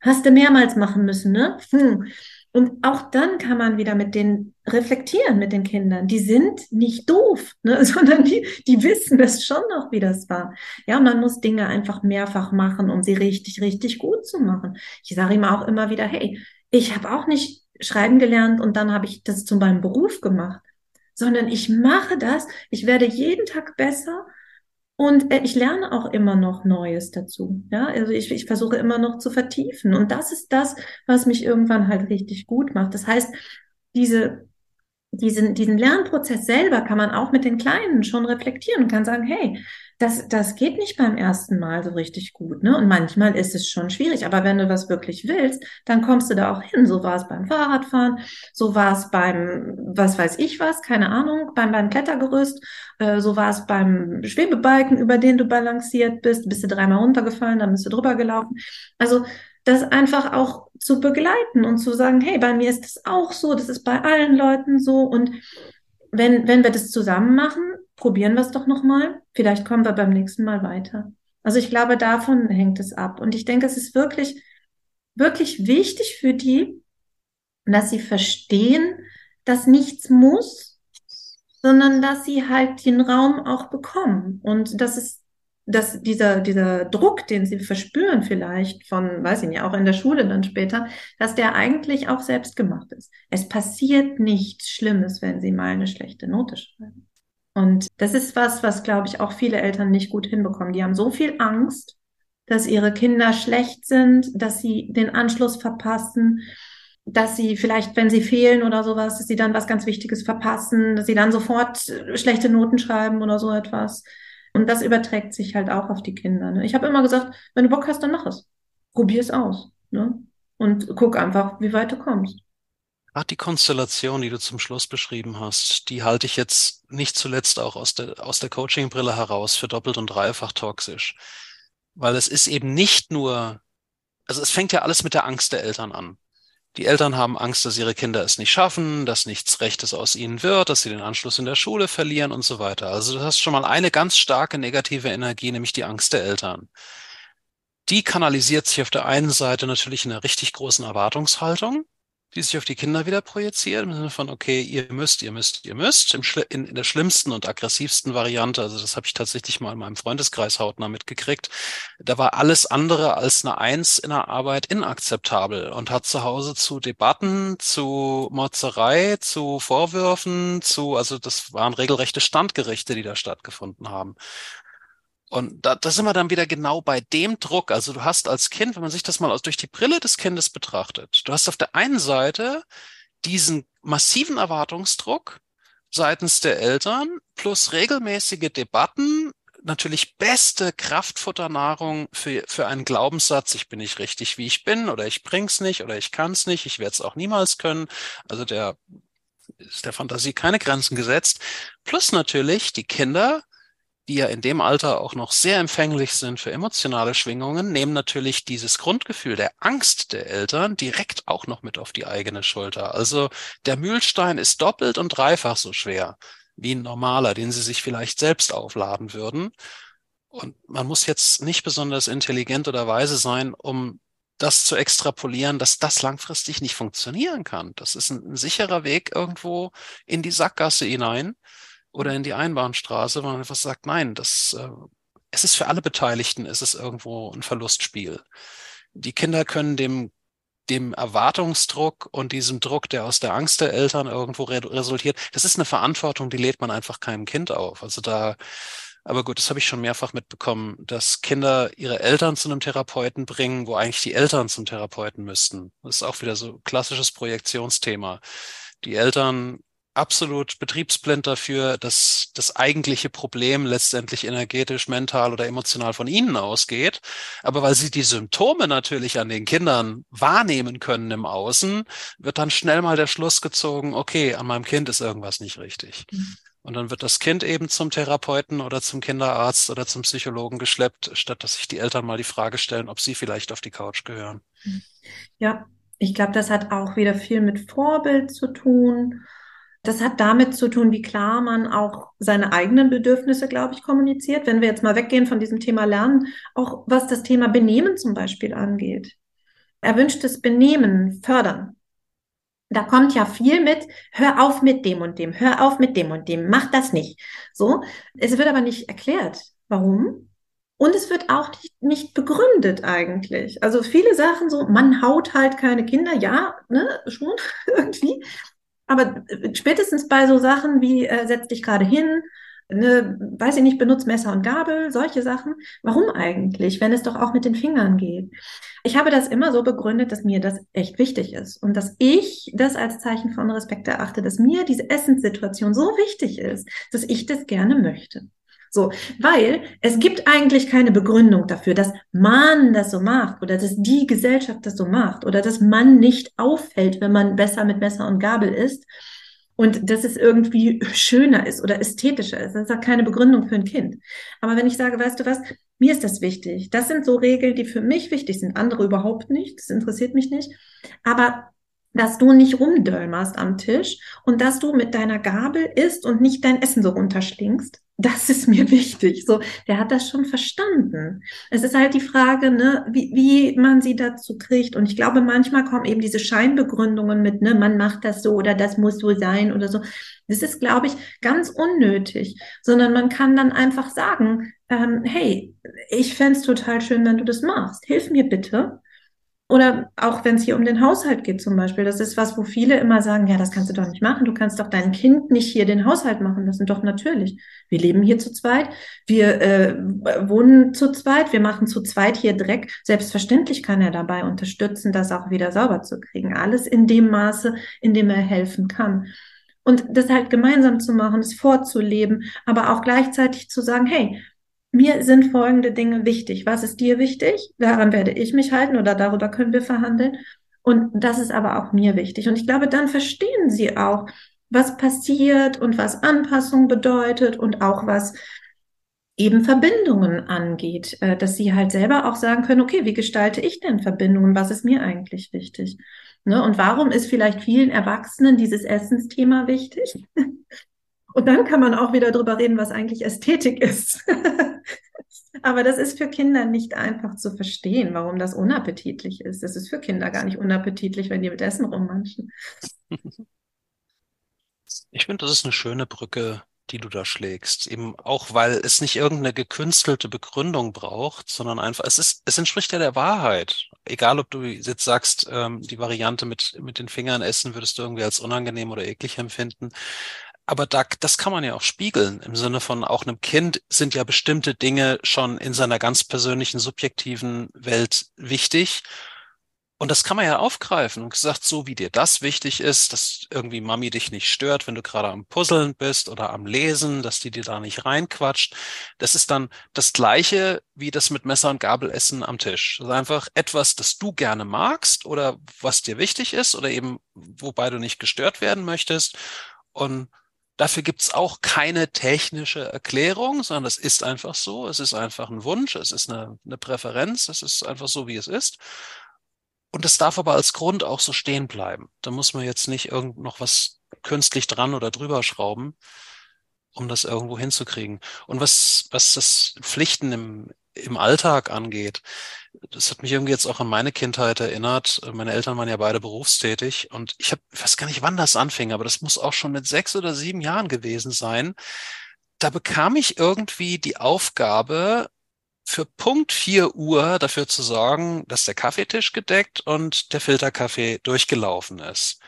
Hast du mehrmals machen müssen, ne? Hm. Und auch dann kann man wieder mit den reflektieren mit den Kindern. Die sind nicht doof, ne? sondern die, die wissen das schon noch, wie das war. Ja, man muss Dinge einfach mehrfach machen, um sie richtig, richtig gut zu machen. Ich sage ihm auch immer wieder, hey, ich habe auch nicht schreiben gelernt und dann habe ich das zu meinem Beruf gemacht, sondern ich mache das, ich werde jeden Tag besser und äh, ich lerne auch immer noch Neues dazu. Ja, also ich, ich versuche immer noch zu vertiefen. Und das ist das, was mich irgendwann halt richtig gut macht. Das heißt, diese, diesen, diesen Lernprozess selber kann man auch mit den Kleinen schon reflektieren und kann sagen, hey, das, das geht nicht beim ersten Mal so richtig gut, ne? Und manchmal ist es schon schwierig, aber wenn du was wirklich willst, dann kommst du da auch hin. So war es beim Fahrradfahren, so war es beim, was weiß ich was, keine Ahnung, beim, beim Klettergerüst, äh, so war es beim Schwebebalken, über den du balanciert bist, bist du dreimal runtergefallen, dann bist du drüber gelaufen. Also, das einfach auch zu begleiten und zu sagen, hey, bei mir ist das auch so, das ist bei allen Leuten so und wenn, wenn wir das zusammen machen, probieren wir es doch nochmal. Vielleicht kommen wir beim nächsten Mal weiter. Also ich glaube, davon hängt es ab. Und ich denke, es ist wirklich, wirklich wichtig für die, dass sie verstehen, dass nichts muss, sondern dass sie halt den Raum auch bekommen. Und dass es, dass dieser, dieser Druck, den sie verspüren vielleicht von, weiß ich nicht, auch in der Schule dann später, dass der eigentlich auch selbst gemacht ist. Es passiert nichts Schlimmes, wenn sie mal eine schlechte Note schreiben. Und das ist was, was, glaube ich, auch viele Eltern nicht gut hinbekommen. Die haben so viel Angst, dass ihre Kinder schlecht sind, dass sie den Anschluss verpassen, dass sie vielleicht, wenn sie fehlen oder sowas, dass sie dann was ganz Wichtiges verpassen, dass sie dann sofort schlechte Noten schreiben oder so etwas. Und das überträgt sich halt auch auf die Kinder. Ne? Ich habe immer gesagt, wenn du Bock hast, dann mach es. Probier es aus. Ne? Und guck einfach, wie weit du kommst. Gerade die Konstellation, die du zum Schluss beschrieben hast, die halte ich jetzt nicht zuletzt auch aus der, aus der Coaching-Brille heraus für doppelt und dreifach toxisch. Weil es ist eben nicht nur, also es fängt ja alles mit der Angst der Eltern an. Die Eltern haben Angst, dass ihre Kinder es nicht schaffen, dass nichts Rechtes aus ihnen wird, dass sie den Anschluss in der Schule verlieren und so weiter. Also du hast schon mal eine ganz starke negative Energie, nämlich die Angst der Eltern. Die kanalisiert sich auf der einen Seite natürlich in einer richtig großen Erwartungshaltung die sich auf die Kinder wieder projiziert, im Sinne von, okay, ihr müsst, ihr müsst, ihr müsst, im in, in der schlimmsten und aggressivsten Variante, also das habe ich tatsächlich mal in meinem Freundeskreis hautnah mitgekriegt, da war alles andere als eine Eins in der Arbeit inakzeptabel und hat zu Hause zu Debatten, zu Motzerei, zu Vorwürfen, zu, also das waren regelrechte Standgerichte, die da stattgefunden haben. Und da, da sind wir dann wieder genau bei dem Druck. Also du hast als Kind, wenn man sich das mal aus, durch die Brille des Kindes betrachtet, du hast auf der einen Seite diesen massiven Erwartungsdruck seitens der Eltern plus regelmäßige Debatten, natürlich beste Kraftfutternahrung für, für einen Glaubenssatz, ich bin nicht richtig, wie ich bin, oder ich bring's nicht, oder ich kann's nicht, ich werde es auch niemals können. Also der ist der Fantasie keine Grenzen gesetzt. Plus natürlich die Kinder die ja in dem Alter auch noch sehr empfänglich sind für emotionale Schwingungen, nehmen natürlich dieses Grundgefühl der Angst der Eltern direkt auch noch mit auf die eigene Schulter. Also der Mühlstein ist doppelt und dreifach so schwer wie ein normaler, den sie sich vielleicht selbst aufladen würden. Und man muss jetzt nicht besonders intelligent oder weise sein, um das zu extrapolieren, dass das langfristig nicht funktionieren kann. Das ist ein, ein sicherer Weg irgendwo in die Sackgasse hinein oder in die Einbahnstraße, wo man einfach sagt, nein, das, äh, es ist für alle Beteiligten, es ist irgendwo ein Verlustspiel. Die Kinder können dem dem Erwartungsdruck und diesem Druck, der aus der Angst der Eltern irgendwo re resultiert, das ist eine Verantwortung, die lädt man einfach keinem Kind auf. Also da Aber gut, das habe ich schon mehrfach mitbekommen, dass Kinder ihre Eltern zu einem Therapeuten bringen, wo eigentlich die Eltern zum Therapeuten müssten. Das ist auch wieder so klassisches Projektionsthema. Die Eltern absolut betriebsblind dafür, dass das eigentliche Problem letztendlich energetisch, mental oder emotional von ihnen ausgeht. Aber weil sie die Symptome natürlich an den Kindern wahrnehmen können im Außen, wird dann schnell mal der Schluss gezogen, okay, an meinem Kind ist irgendwas nicht richtig. Mhm. Und dann wird das Kind eben zum Therapeuten oder zum Kinderarzt oder zum Psychologen geschleppt, statt dass sich die Eltern mal die Frage stellen, ob sie vielleicht auf die Couch gehören. Ja, ich glaube, das hat auch wieder viel mit Vorbild zu tun das hat damit zu tun, wie klar man auch seine eigenen Bedürfnisse, glaube ich, kommuniziert. Wenn wir jetzt mal weggehen von diesem Thema Lernen, auch was das Thema Benehmen zum Beispiel angeht. Erwünschtes Benehmen fördern. Da kommt ja viel mit, hör auf mit dem und dem, hör auf mit dem und dem, mach das nicht. So. Es wird aber nicht erklärt, warum. Und es wird auch nicht, begründet eigentlich. Also viele Sachen so, man haut halt keine Kinder, ja, ne, schon irgendwie. Aber äh, spätestens bei so Sachen wie äh, setz dich gerade hin, ne, weiß ich nicht, benutzt Messer und Gabel, solche Sachen. Warum eigentlich, wenn es doch auch mit den Fingern geht? Ich habe das immer so begründet, dass mir das echt wichtig ist und dass ich das als Zeichen von Respekt erachte, dass mir diese Essenssituation so wichtig ist, dass ich das gerne möchte. So, weil es gibt eigentlich keine Begründung dafür, dass man das so macht oder dass die Gesellschaft das so macht oder dass man nicht auffällt, wenn man besser mit Messer und Gabel isst und dass es irgendwie schöner ist oder ästhetischer ist. Das ist ja keine Begründung für ein Kind. Aber wenn ich sage, weißt du was, mir ist das wichtig. Das sind so Regeln, die für mich wichtig sind, andere überhaupt nicht. Das interessiert mich nicht. Aber dass du nicht rumdölmerst am Tisch und dass du mit deiner Gabel isst und nicht dein Essen so runterschlingst. Das ist mir wichtig. So, der hat das schon verstanden. Es ist halt die Frage, ne, wie, wie man sie dazu kriegt. Und ich glaube, manchmal kommen eben diese Scheinbegründungen mit, ne, man macht das so oder das muss so sein oder so. Das ist, glaube ich, ganz unnötig, sondern man kann dann einfach sagen, ähm, hey, ich fände total schön, wenn du das machst. Hilf mir bitte. Oder auch wenn es hier um den Haushalt geht zum Beispiel. Das ist was, wo viele immer sagen, ja, das kannst du doch nicht machen. Du kannst doch dein Kind nicht hier den Haushalt machen lassen. Doch natürlich. Wir leben hier zu zweit. Wir äh, wohnen zu zweit. Wir machen zu zweit hier Dreck. Selbstverständlich kann er dabei unterstützen, das auch wieder sauber zu kriegen. Alles in dem Maße, in dem er helfen kann. Und das halt gemeinsam zu machen, es vorzuleben, aber auch gleichzeitig zu sagen, hey, mir sind folgende Dinge wichtig. Was ist dir wichtig? Daran werde ich mich halten oder darüber können wir verhandeln. Und das ist aber auch mir wichtig. Und ich glaube, dann verstehen sie auch, was passiert und was Anpassung bedeutet und auch was eben Verbindungen angeht, äh, dass sie halt selber auch sagen können, okay, wie gestalte ich denn Verbindungen? Was ist mir eigentlich wichtig? Ne? Und warum ist vielleicht vielen Erwachsenen dieses Essensthema wichtig? Und dann kann man auch wieder drüber reden, was eigentlich Ästhetik ist. Aber das ist für Kinder nicht einfach zu verstehen, warum das unappetitlich ist. Das ist für Kinder gar nicht unappetitlich, wenn die mit Essen rummanschen. Ich finde, das ist eine schöne Brücke, die du da schlägst. Eben auch, weil es nicht irgendeine gekünstelte Begründung braucht, sondern einfach, es ist, es entspricht ja der Wahrheit. Egal, ob du jetzt sagst, ähm, die Variante mit, mit den Fingern essen würdest du irgendwie als unangenehm oder eklig empfinden aber da, das kann man ja auch spiegeln im Sinne von auch einem Kind sind ja bestimmte Dinge schon in seiner ganz persönlichen, subjektiven Welt wichtig. Und das kann man ja aufgreifen und gesagt, so wie dir das wichtig ist, dass irgendwie Mami dich nicht stört, wenn du gerade am Puzzeln bist oder am Lesen, dass die dir da nicht reinquatscht. Das ist dann das Gleiche wie das mit Messer und Gabel essen am Tisch. Das ist einfach etwas, das du gerne magst oder was dir wichtig ist oder eben wobei du nicht gestört werden möchtest. Und Dafür gibt's auch keine technische Erklärung, sondern es ist einfach so. Es ist einfach ein Wunsch, es ist eine, eine Präferenz, es ist einfach so, wie es ist. Und es darf aber als Grund auch so stehen bleiben. Da muss man jetzt nicht irgend noch was künstlich dran oder drüber schrauben, um das irgendwo hinzukriegen. Und was, was das Pflichten im, im Alltag angeht, das hat mich irgendwie jetzt auch an meine Kindheit erinnert. Meine Eltern waren ja beide berufstätig und ich habe, ich weiß gar nicht, wann das anfing, aber das muss auch schon mit sechs oder sieben Jahren gewesen sein. Da bekam ich irgendwie die Aufgabe, für Punkt vier Uhr dafür zu sorgen, dass der Kaffeetisch gedeckt und der Filterkaffee durchgelaufen ist.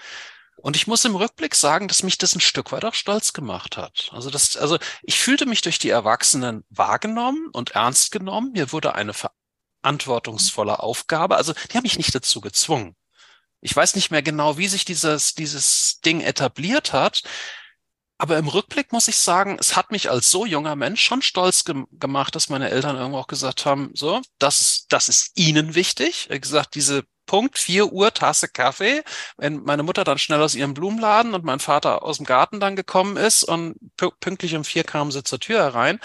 Und ich muss im Rückblick sagen, dass mich das ein Stück weit auch stolz gemacht hat. Also das, also ich fühlte mich durch die Erwachsenen wahrgenommen und ernst genommen. Mir wurde eine verantwortungsvolle Aufgabe. Also die haben mich nicht dazu gezwungen. Ich weiß nicht mehr genau, wie sich dieses, dieses Ding etabliert hat. Aber im Rückblick muss ich sagen, es hat mich als so junger Mensch schon stolz ge gemacht, dass meine Eltern irgendwo auch gesagt haben, so, das ist, das ist ihnen wichtig. Er gesagt, diese Punkt, vier Uhr, Tasse Kaffee. Wenn meine Mutter dann schnell aus ihrem Blumenladen und mein Vater aus dem Garten dann gekommen ist und pünktlich um vier kamen sie zur Tür herein.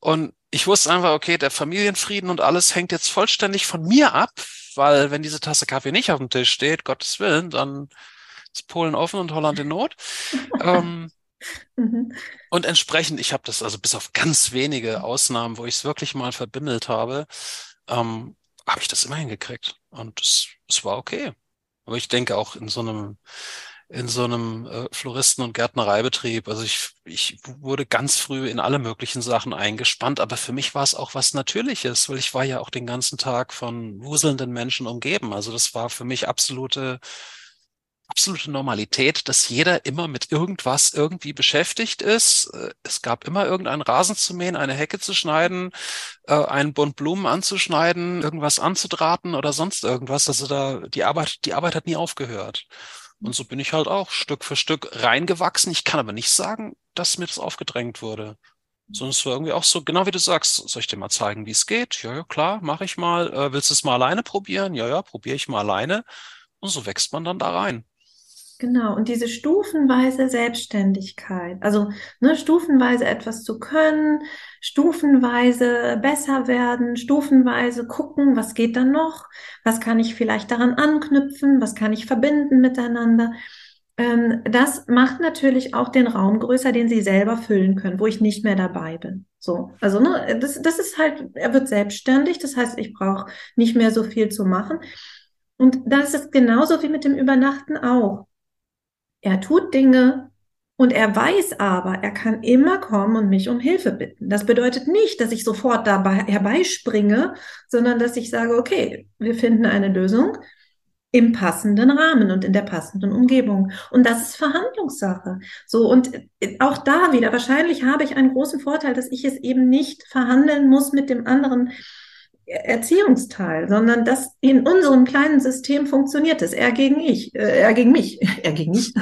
Und ich wusste einfach, okay, der Familienfrieden und alles hängt jetzt vollständig von mir ab, weil wenn diese Tasse Kaffee nicht auf dem Tisch steht, Gottes Willen, dann ist Polen offen und Holland in Not. ähm, mhm. Und entsprechend, ich habe das also bis auf ganz wenige Ausnahmen, wo ich es wirklich mal verbimmelt habe, ähm, habe ich das immer hingekriegt. Und es, es war okay. Aber ich denke auch in so einem, in so einem äh, Floristen- und Gärtnereibetrieb. Also ich, ich wurde ganz früh in alle möglichen Sachen eingespannt, aber für mich war es auch was Natürliches, weil ich war ja auch den ganzen Tag von wuselnden Menschen umgeben. Also das war für mich absolute absolute Normalität, dass jeder immer mit irgendwas irgendwie beschäftigt ist. Äh, es gab immer irgendeinen Rasen zu mähen, eine Hecke zu schneiden, äh, einen Bund Blumen anzuschneiden, irgendwas anzudrahten oder sonst irgendwas. Also da, die Arbeit, die Arbeit hat nie aufgehört. Und so bin ich halt auch Stück für Stück reingewachsen. Ich kann aber nicht sagen, dass mir das aufgedrängt wurde. Es war irgendwie auch so, genau wie du sagst, soll ich dir mal zeigen, wie es geht? Ja, ja, klar, mache ich mal. Äh, willst du es mal alleine probieren? Ja, ja, probiere ich mal alleine. Und so wächst man dann da rein. Genau, und diese stufenweise Selbstständigkeit, also ne, stufenweise etwas zu können, stufenweise besser werden, stufenweise gucken, was geht dann noch, was kann ich vielleicht daran anknüpfen, was kann ich verbinden miteinander. Ähm, das macht natürlich auch den Raum größer, den sie selber füllen können, wo ich nicht mehr dabei bin. So, also ne, das, das ist halt, er wird selbstständig, das heißt, ich brauche nicht mehr so viel zu machen. Und das ist genauso wie mit dem Übernachten auch. Er tut Dinge und er weiß aber, er kann immer kommen und mich um Hilfe bitten. Das bedeutet nicht, dass ich sofort dabei herbeispringe, sondern dass ich sage, okay, wir finden eine Lösung im passenden Rahmen und in der passenden Umgebung. Und das ist Verhandlungssache. So, und auch da wieder, wahrscheinlich habe ich einen großen Vorteil, dass ich es eben nicht verhandeln muss mit dem anderen Erziehungsteil, sondern das in unserem kleinen System funktioniert es. Er gegen ich, äh, er gegen mich, er gegen mich.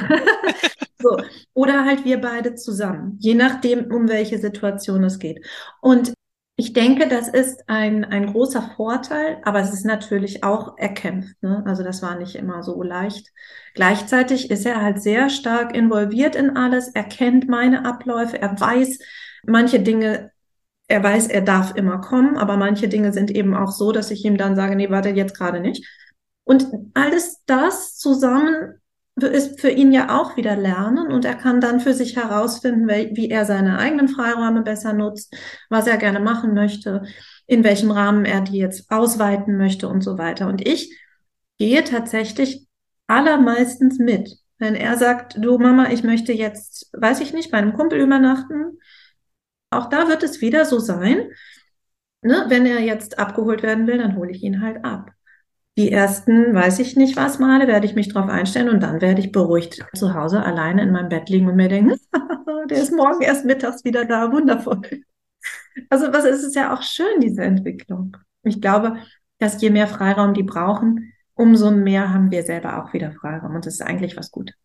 so. Oder halt wir beide zusammen, je nachdem, um welche Situation es geht. Und ich denke, das ist ein, ein großer Vorteil, aber es ist natürlich auch erkämpft. Ne? Also das war nicht immer so leicht. Gleichzeitig ist er halt sehr stark involviert in alles, er kennt meine Abläufe, er weiß, manche Dinge er weiß, er darf immer kommen, aber manche Dinge sind eben auch so, dass ich ihm dann sage, nee, warte jetzt gerade nicht. Und alles das zusammen ist für ihn ja auch wieder Lernen und er kann dann für sich herausfinden, wie er seine eigenen Freiräume besser nutzt, was er gerne machen möchte, in welchem Rahmen er die jetzt ausweiten möchte und so weiter. Und ich gehe tatsächlich allermeistens mit. Wenn er sagt, du Mama, ich möchte jetzt, weiß ich nicht, bei einem Kumpel übernachten, auch da wird es wieder so sein, ne, wenn er jetzt abgeholt werden will, dann hole ich ihn halt ab. Die ersten, weiß ich nicht was Male, werde ich mich darauf einstellen und dann werde ich beruhigt zu Hause alleine in meinem Bett liegen und mir denken, der ist morgen erst mittags wieder da, wundervoll. Also was ist es ja auch schön, diese Entwicklung. Ich glaube, dass je mehr Freiraum die brauchen, umso mehr haben wir selber auch wieder Freiraum und das ist eigentlich was Gutes.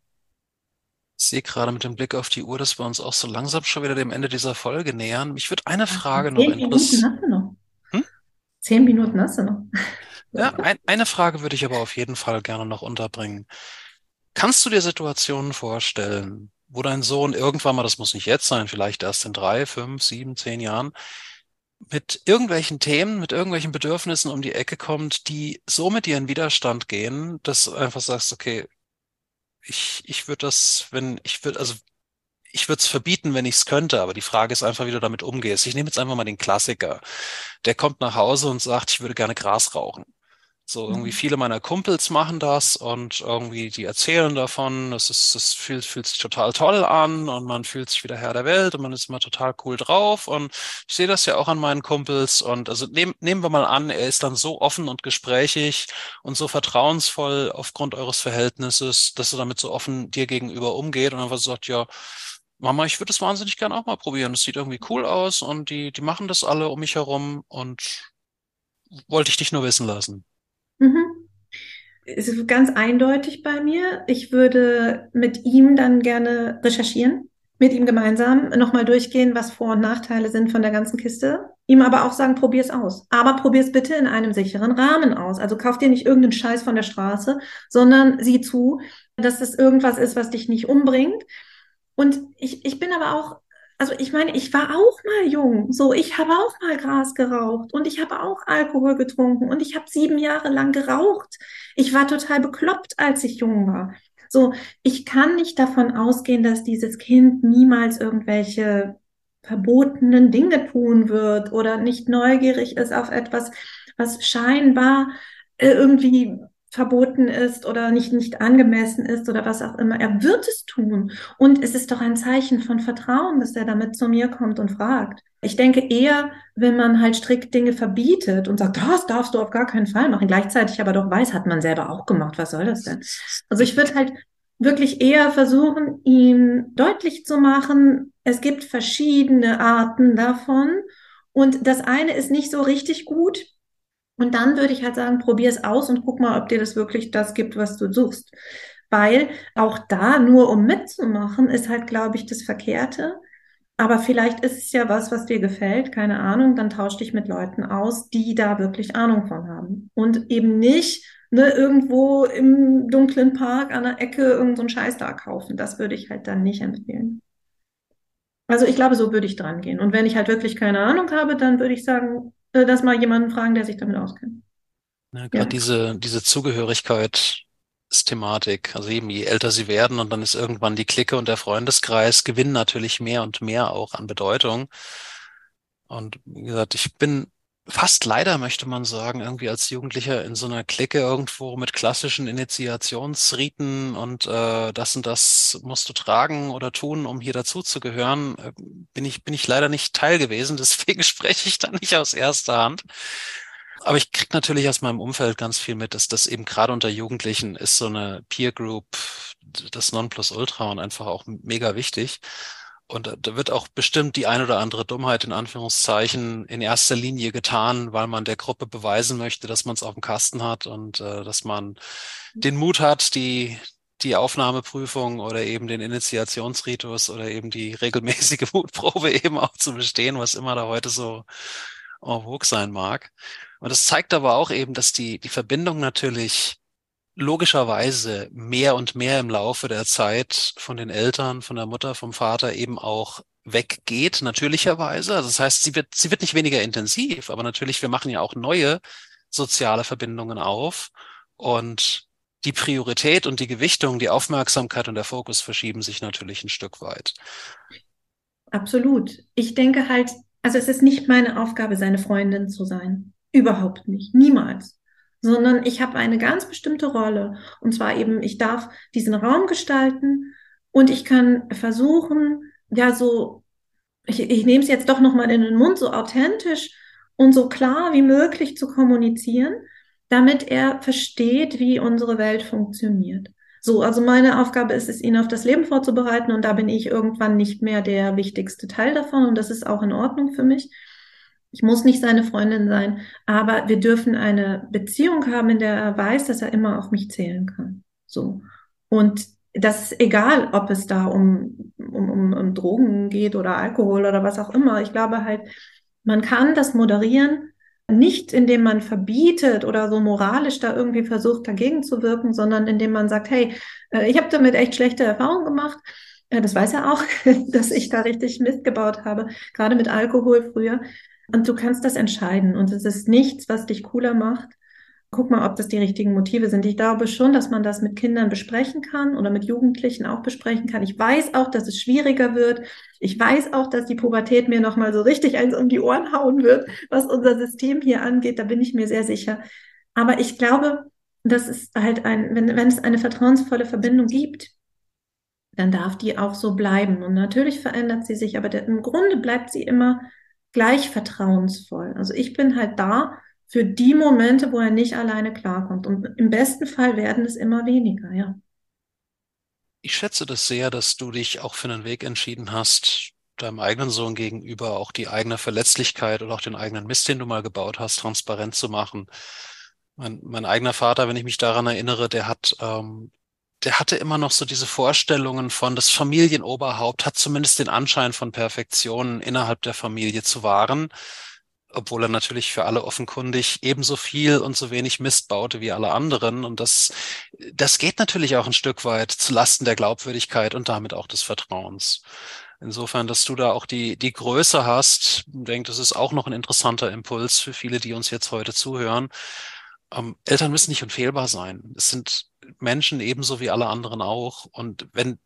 Ich sehe gerade mit dem Blick auf die Uhr, dass wir uns auch so langsam schon wieder dem Ende dieser Folge nähern. Mich würde eine Frage noch interessieren. Hm? Zehn Minuten hast du noch. Ja, ein, eine Frage würde ich aber auf jeden Fall gerne noch unterbringen. Kannst du dir Situationen vorstellen, wo dein Sohn irgendwann mal, das muss nicht jetzt sein, vielleicht erst in drei, fünf, sieben, zehn Jahren, mit irgendwelchen Themen, mit irgendwelchen Bedürfnissen um die Ecke kommt, die so mit dir in Widerstand gehen, dass du einfach sagst, okay, ich, ich würde das, wenn, ich würde, also ich würde es verbieten, wenn ich es könnte, aber die Frage ist einfach, wie du damit umgehst. Ich nehme jetzt einfach mal den Klassiker. Der kommt nach Hause und sagt, ich würde gerne Gras rauchen. So irgendwie viele meiner Kumpels machen das und irgendwie die erzählen davon, das ist, das fühlt, fühlt sich total toll an und man fühlt sich wieder Herr der Welt und man ist immer total cool drauf und ich sehe das ja auch an meinen Kumpels und also nehm, nehmen wir mal an, er ist dann so offen und gesprächig und so vertrauensvoll aufgrund eures Verhältnisses, dass er damit so offen dir gegenüber umgeht und einfach sagt, ja, Mama, ich würde es wahnsinnig gern auch mal probieren. Es sieht irgendwie cool aus und die, die machen das alle um mich herum und wollte ich dich nur wissen lassen. Mhm. Es ist ganz eindeutig bei mir. Ich würde mit ihm dann gerne recherchieren, mit ihm gemeinsam nochmal durchgehen, was Vor- und Nachteile sind von der ganzen Kiste. Ihm aber auch sagen, probier es aus. Aber probier es bitte in einem sicheren Rahmen aus. Also kauf dir nicht irgendeinen Scheiß von der Straße, sondern sieh zu, dass es irgendwas ist, was dich nicht umbringt. Und ich, ich bin aber auch also ich meine, ich war auch mal jung. So, ich habe auch mal Gras geraucht und ich habe auch Alkohol getrunken und ich habe sieben Jahre lang geraucht. Ich war total bekloppt, als ich jung war. So, ich kann nicht davon ausgehen, dass dieses Kind niemals irgendwelche verbotenen Dinge tun wird oder nicht neugierig ist auf etwas, was scheinbar äh, irgendwie verboten ist oder nicht, nicht angemessen ist oder was auch immer. Er wird es tun. Und es ist doch ein Zeichen von Vertrauen, dass er damit zu mir kommt und fragt. Ich denke eher, wenn man halt strikt Dinge verbietet und sagt, das darfst du auf gar keinen Fall machen, gleichzeitig aber doch weiß, hat man selber auch gemacht, was soll das denn? Also ich würde halt wirklich eher versuchen, ihm deutlich zu machen, es gibt verschiedene Arten davon und das eine ist nicht so richtig gut, und dann würde ich halt sagen, probier es aus und guck mal, ob dir das wirklich das gibt, was du suchst. Weil auch da nur um mitzumachen, ist halt, glaube ich, das Verkehrte. Aber vielleicht ist es ja was, was dir gefällt, keine Ahnung, dann tausch dich mit Leuten aus, die da wirklich Ahnung von haben. Und eben nicht ne, irgendwo im dunklen Park an der Ecke irgendeinen so Scheiß da kaufen. Das würde ich halt dann nicht empfehlen. Also ich glaube, so würde ich dran gehen. Und wenn ich halt wirklich keine Ahnung habe, dann würde ich sagen, äh, das mal jemanden fragen, der sich damit auskennt. Ja, gerade ja. diese, diese Zugehörigkeit ist Thematik. Also eben, je älter sie werden und dann ist irgendwann die Clique und der Freundeskreis gewinnen natürlich mehr und mehr auch an Bedeutung. Und wie gesagt, ich bin fast leider, möchte man sagen, irgendwie als Jugendlicher in so einer Clique irgendwo mit klassischen Initiationsriten und äh, das und das musst du tragen oder tun, um hier dazuzugehören, äh, bin ich, bin ich leider nicht Teil gewesen. Deswegen spreche ich da nicht aus erster Hand. Aber ich krieg natürlich aus meinem Umfeld ganz viel mit, dass das eben gerade unter Jugendlichen ist so eine Peer Group das Nonplusultra und einfach auch mega wichtig. Und da wird auch bestimmt die ein oder andere Dummheit in Anführungszeichen in erster Linie getan, weil man der Gruppe beweisen möchte, dass man es auf dem Kasten hat und äh, dass man den Mut hat, die, die Aufnahmeprüfung oder eben den Initiationsritus oder eben die regelmäßige Mutprobe eben auch zu bestehen, was immer da heute so en vogue sein mag. Und das zeigt aber auch eben, dass die, die Verbindung natürlich logischerweise mehr und mehr im Laufe der Zeit von den Eltern, von der Mutter, vom Vater eben auch weggeht, natürlicherweise. Also das heißt, sie wird, sie wird nicht weniger intensiv, aber natürlich, wir machen ja auch neue soziale Verbindungen auf und die Priorität und die Gewichtung, die Aufmerksamkeit und der Fokus verschieben sich natürlich ein Stück weit. Absolut. Ich denke halt, also es ist nicht meine Aufgabe, seine Freundin zu sein. Überhaupt nicht. Niemals sondern ich habe eine ganz bestimmte Rolle. Und zwar eben, ich darf diesen Raum gestalten und ich kann versuchen, ja, so, ich, ich nehme es jetzt doch nochmal in den Mund, so authentisch und so klar wie möglich zu kommunizieren, damit er versteht, wie unsere Welt funktioniert. So, also meine Aufgabe ist es, ihn auf das Leben vorzubereiten und da bin ich irgendwann nicht mehr der wichtigste Teil davon und das ist auch in Ordnung für mich. Ich muss nicht seine Freundin sein, aber wir dürfen eine Beziehung haben, in der er weiß, dass er immer auf mich zählen kann. So. Und das ist egal, ob es da um, um, um, um Drogen geht oder Alkohol oder was auch immer. Ich glaube halt, man kann das moderieren, nicht indem man verbietet oder so moralisch da irgendwie versucht, dagegen zu wirken, sondern indem man sagt, hey, äh, ich habe damit echt schlechte Erfahrungen gemacht. Äh, das weiß er auch, dass ich da richtig Mist gebaut habe, gerade mit Alkohol früher. Und du kannst das entscheiden. Und es ist nichts, was dich cooler macht. Guck mal, ob das die richtigen Motive sind. Ich glaube schon, dass man das mit Kindern besprechen kann oder mit Jugendlichen auch besprechen kann. Ich weiß auch, dass es schwieriger wird. Ich weiß auch, dass die Pubertät mir nochmal so richtig eins um die Ohren hauen wird, was unser System hier angeht. Da bin ich mir sehr sicher. Aber ich glaube, das ist halt ein, wenn, wenn es eine vertrauensvolle Verbindung gibt, dann darf die auch so bleiben. Und natürlich verändert sie sich, aber der, im Grunde bleibt sie immer gleich vertrauensvoll. Also ich bin halt da für die Momente, wo er nicht alleine klarkommt. Und im besten Fall werden es immer weniger, ja. Ich schätze das sehr, dass du dich auch für einen Weg entschieden hast, deinem eigenen Sohn gegenüber auch die eigene Verletzlichkeit oder auch den eigenen Mist, den du mal gebaut hast, transparent zu machen. Mein, mein eigener Vater, wenn ich mich daran erinnere, der hat, ähm, der hatte immer noch so diese Vorstellungen von, das Familienoberhaupt hat zumindest den Anschein von Perfektion innerhalb der Familie zu wahren, obwohl er natürlich für alle offenkundig ebenso viel und so wenig Mist baute wie alle anderen. Und das, das geht natürlich auch ein Stück weit zu Lasten der Glaubwürdigkeit und damit auch des Vertrauens. Insofern, dass du da auch die, die Größe hast, denke, das ist auch noch ein interessanter Impuls für viele, die uns jetzt heute zuhören. Ähm, Eltern müssen nicht unfehlbar sein. Es sind Menschen ebenso wie alle anderen auch. Und wenn,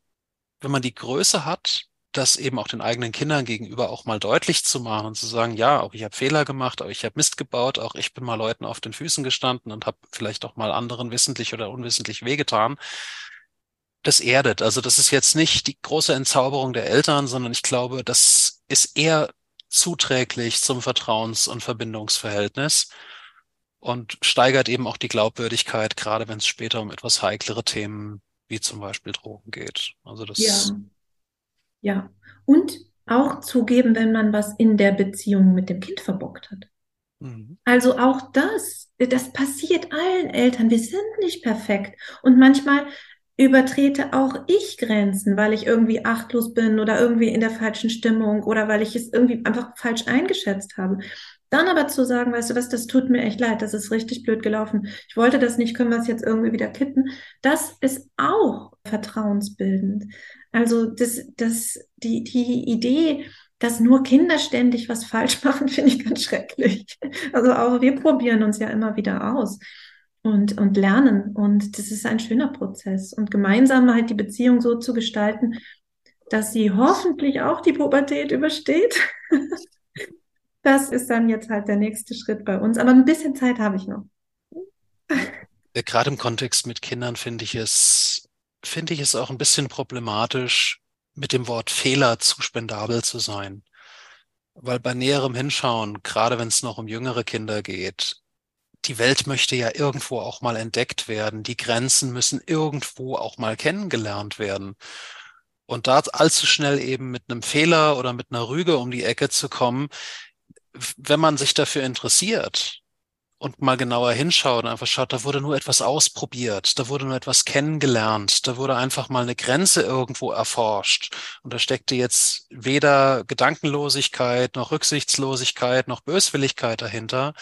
wenn man die Größe hat, das eben auch den eigenen Kindern gegenüber auch mal deutlich zu machen und zu sagen, ja, auch ich habe Fehler gemacht, auch ich habe Mist gebaut, auch ich bin mal Leuten auf den Füßen gestanden und habe vielleicht auch mal anderen wissentlich oder unwissentlich wehgetan, das erdet. Also das ist jetzt nicht die große Entzauberung der Eltern, sondern ich glaube, das ist eher zuträglich zum Vertrauens- und Verbindungsverhältnis und steigert eben auch die Glaubwürdigkeit, gerade wenn es später um etwas heiklere Themen wie zum Beispiel Drogen geht. Also das. Ja. Ja. Und auch zugeben, wenn man was in der Beziehung mit dem Kind verbockt hat. Mhm. Also auch das, das passiert allen Eltern. Wir sind nicht perfekt. Und manchmal übertrete auch ich Grenzen, weil ich irgendwie achtlos bin oder irgendwie in der falschen Stimmung oder weil ich es irgendwie einfach falsch eingeschätzt habe. Dann aber zu sagen, weißt du was, das tut mir echt leid, das ist richtig blöd gelaufen. Ich wollte das nicht, können wir es jetzt irgendwie wieder kitten. Das ist auch vertrauensbildend. Also das, das, die, die Idee, dass nur Kinder ständig was falsch machen, finde ich ganz schrecklich. Also auch wir probieren uns ja immer wieder aus und, und lernen. Und das ist ein schöner Prozess. Und gemeinsam halt die Beziehung so zu gestalten, dass sie hoffentlich auch die Pubertät übersteht. Das ist dann jetzt halt der nächste Schritt bei uns. Aber ein bisschen Zeit habe ich noch. Gerade im Kontext mit Kindern finde ich es, finde ich es auch ein bisschen problematisch, mit dem Wort Fehler zu spendabel zu sein. Weil bei näherem Hinschauen, gerade wenn es noch um jüngere Kinder geht, die Welt möchte ja irgendwo auch mal entdeckt werden. Die Grenzen müssen irgendwo auch mal kennengelernt werden. Und da allzu schnell eben mit einem Fehler oder mit einer Rüge um die Ecke zu kommen, wenn man sich dafür interessiert und mal genauer hinschaut und einfach schaut, da wurde nur etwas ausprobiert, da wurde nur etwas kennengelernt, da wurde einfach mal eine Grenze irgendwo erforscht. Und da steckte jetzt weder Gedankenlosigkeit noch Rücksichtslosigkeit noch Böswilligkeit dahinter,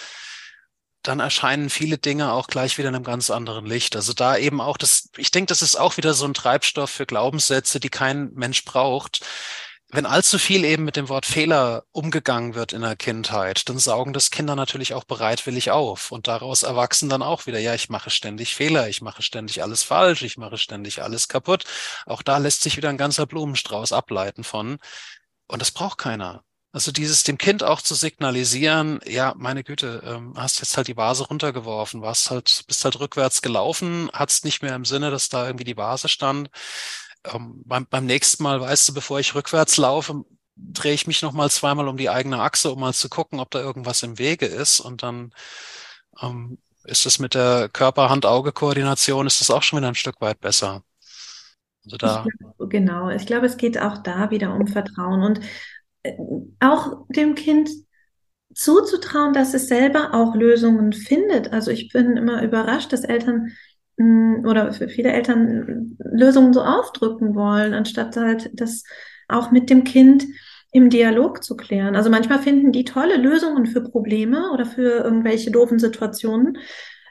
dann erscheinen viele Dinge auch gleich wieder in einem ganz anderen Licht. Also da eben auch das, ich denke, das ist auch wieder so ein Treibstoff für Glaubenssätze, die kein Mensch braucht. Wenn allzu viel eben mit dem Wort Fehler umgegangen wird in der Kindheit, dann saugen das Kinder natürlich auch bereitwillig auf und daraus erwachsen dann auch wieder, ja, ich mache ständig Fehler, ich mache ständig alles falsch, ich mache ständig alles kaputt. Auch da lässt sich wieder ein ganzer Blumenstrauß ableiten von. Und das braucht keiner. Also dieses dem Kind auch zu signalisieren, ja, meine Güte, ähm, hast jetzt halt die Vase runtergeworfen, warst halt, bist halt rückwärts gelaufen, hat's nicht mehr im Sinne, dass da irgendwie die Vase stand. Ähm, beim, beim nächsten Mal, weißt du, bevor ich rückwärts laufe, drehe ich mich noch mal zweimal um die eigene Achse, um mal zu gucken, ob da irgendwas im Wege ist. Und dann ähm, ist es mit der Körper-Hand-Auge-Koordination, ist das auch schon wieder ein Stück weit besser. Also da. Ich glaub, genau, ich glaube, es geht auch da wieder um Vertrauen. Und auch dem Kind zuzutrauen, dass es selber auch Lösungen findet. Also ich bin immer überrascht, dass Eltern oder für viele Eltern Lösungen so aufdrücken wollen, anstatt halt das auch mit dem Kind im Dialog zu klären. Also manchmal finden die tolle Lösungen für Probleme oder für irgendwelche doofen Situationen,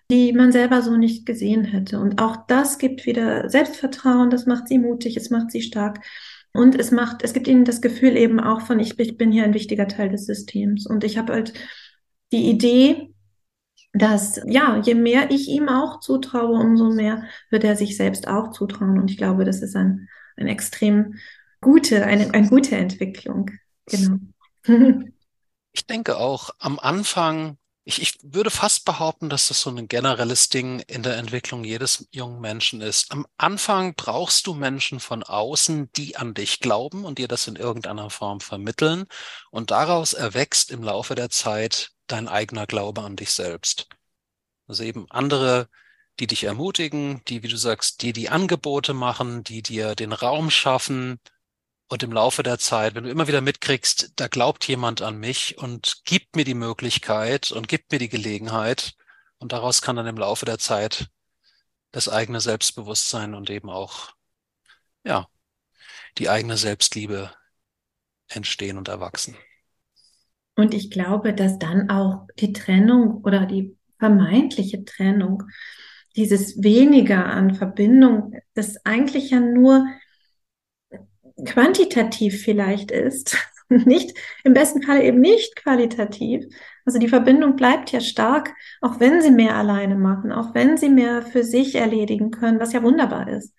die man selber so nicht gesehen hätte. Und auch das gibt wieder Selbstvertrauen, das macht sie mutig, es macht sie stark. Und es macht, es gibt ihnen das Gefühl eben auch von, ich, ich bin hier ein wichtiger Teil des Systems. Und ich habe halt die Idee, dass, ja, je mehr ich ihm auch zutraue, umso mehr wird er sich selbst auch zutrauen. Und ich glaube, das ist ein, ein extrem gute, eine, eine gute Entwicklung. Genau. Ich denke auch, am Anfang Ich, ich würde fast behaupten, dass das so ein generelles Ding in der Entwicklung jedes jungen Menschen ist. Am Anfang brauchst du Menschen von außen, die an dich glauben und dir das in irgendeiner Form vermitteln. Und daraus erwächst im Laufe der Zeit dein eigener Glaube an dich selbst. Also eben andere, die dich ermutigen, die, wie du sagst, dir die Angebote machen, die dir den Raum schaffen, und im Laufe der Zeit, wenn du immer wieder mitkriegst, da glaubt jemand an mich und gibt mir die Möglichkeit und gibt mir die Gelegenheit, und daraus kann dann im Laufe der Zeit das eigene Selbstbewusstsein und eben auch, ja, die eigene Selbstliebe entstehen und erwachsen. Und ich glaube, dass dann auch die Trennung oder die vermeintliche Trennung, dieses weniger an Verbindung, das eigentlich ja nur quantitativ vielleicht ist, nicht, im besten Falle eben nicht qualitativ. Also die Verbindung bleibt ja stark, auch wenn sie mehr alleine machen, auch wenn sie mehr für sich erledigen können, was ja wunderbar ist.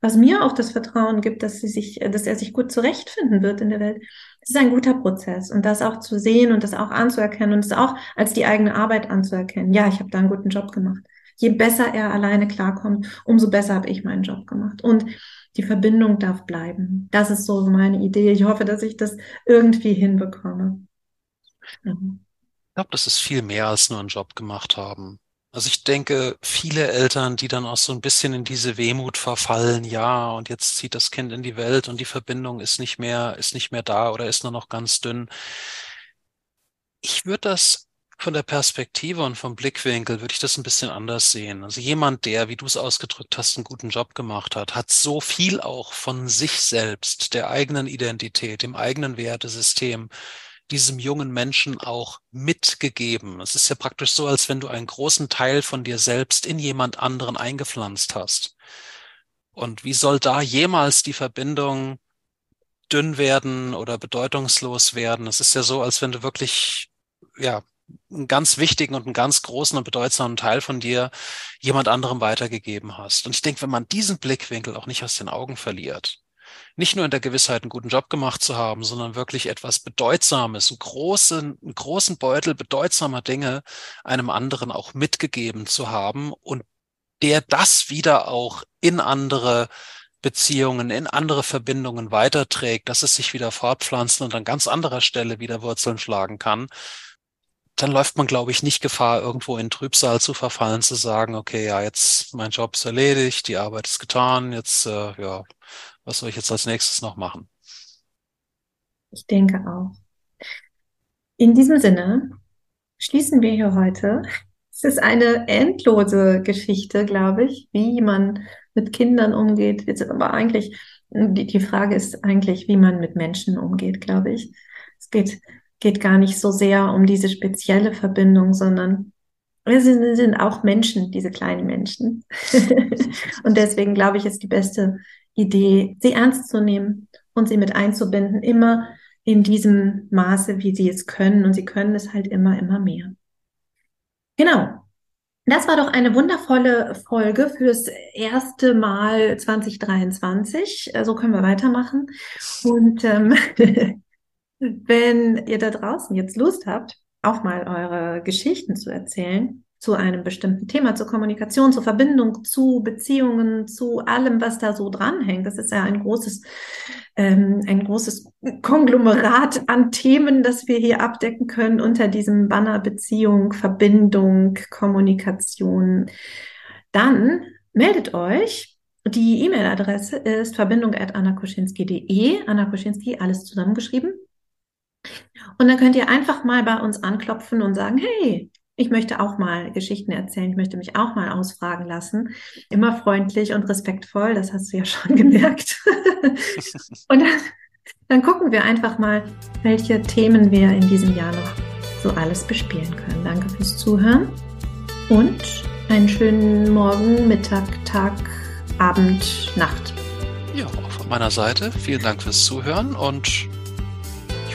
Was mir auch das Vertrauen gibt, dass sie sich, dass er sich gut zurechtfinden wird in der Welt. Das ist ein guter Prozess und das auch zu sehen und das auch anzuerkennen und es auch als die eigene Arbeit anzuerkennen. Ja, ich habe da einen guten Job gemacht. Je besser er alleine klarkommt, umso besser habe ich meinen Job gemacht. Und die Verbindung darf bleiben. Das ist so meine Idee. Ich hoffe, dass ich das irgendwie hinbekomme. Ja. Ich glaube, das ist viel mehr als nur einen Job gemacht haben. Also ich denke, viele Eltern, die dann auch so ein bisschen in diese Wehmut verfallen, ja, und jetzt zieht das Kind in die Welt und die Verbindung ist nicht mehr, ist nicht mehr da oder ist nur noch ganz dünn. Ich würde das von der Perspektive und vom Blickwinkel würde ich das ein bisschen anders sehen. Also jemand, der, wie du es ausgedrückt hast, einen guten Job gemacht hat, hat so viel auch von sich selbst, der eigenen Identität, dem eigenen Wertesystem, diesem jungen Menschen auch mitgegeben. Es ist ja praktisch so, als wenn du einen großen Teil von dir selbst in jemand anderen eingepflanzt hast. Und wie soll da jemals die Verbindung dünn werden oder bedeutungslos werden? Es ist ja so, als wenn du wirklich, ja, einen ganz wichtigen und einen ganz großen und bedeutsamen Teil von dir jemand anderem weitergegeben hast. Und ich denke, wenn man diesen Blickwinkel auch nicht aus den Augen verliert, nicht nur in der Gewissheit, einen guten Job gemacht zu haben, sondern wirklich etwas Bedeutsames, einen großen, einen großen Beutel bedeutsamer Dinge einem anderen auch mitgegeben zu haben und der das wieder auch in andere Beziehungen, in andere Verbindungen weiterträgt, dass es sich wieder fortpflanzen und an ganz anderer Stelle wieder Wurzeln schlagen kann, dann läuft man, glaube ich, nicht Gefahr, irgendwo in Trübsal zu verfallen, zu sagen, okay, ja, jetzt mein Job ist erledigt, die Arbeit ist getan, jetzt, äh, ja, was soll ich jetzt als nächstes noch machen? Ich denke auch. In diesem Sinne schließen wir hier heute. Es ist eine endlose Geschichte, glaube ich, wie man mit Kindern umgeht. Aber eigentlich, die, die Frage ist eigentlich, wie man mit Menschen umgeht, glaube ich. Es geht geht gar nicht so sehr um diese spezielle Verbindung, sondern wir sind, sind auch Menschen, diese kleinen Menschen. und deswegen glaube ich, ist die beste Idee, sie ernst zu nehmen und sie mit einzubinden, immer in diesem Maße, wie sie es können. Und sie können es halt immer, immer mehr. Genau. Das war doch eine wundervolle Folge fürs erste Mal 2023. So können wir weitermachen. Und ähm, Wenn ihr da draußen jetzt Lust habt, auch mal eure Geschichten zu erzählen zu einem bestimmten Thema, zur Kommunikation, zur Verbindung, zu Beziehungen, zu allem, was da so dranhängt. Das ist ja ein großes, ähm, ein großes Konglomerat an Themen, das wir hier abdecken können unter diesem Banner Beziehung, Verbindung, Kommunikation. Dann meldet euch. Die E-Mail-Adresse ist verbindung.annakoschinski.de. Anna Koschinski, alles zusammengeschrieben. Und dann könnt ihr einfach mal bei uns anklopfen und sagen, hey, ich möchte auch mal Geschichten erzählen, ich möchte mich auch mal ausfragen lassen. Immer freundlich und respektvoll, das hast du ja schon gemerkt. und dann, dann gucken wir einfach mal, welche Themen wir in diesem Jahr noch so alles bespielen können. Danke fürs Zuhören und einen schönen Morgen, Mittag, Tag, Abend, Nacht. Ja, auch von meiner Seite vielen Dank fürs Zuhören und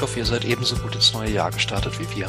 hoffe, ihr seid ebenso gut ins neue Jahr gestartet wie wir.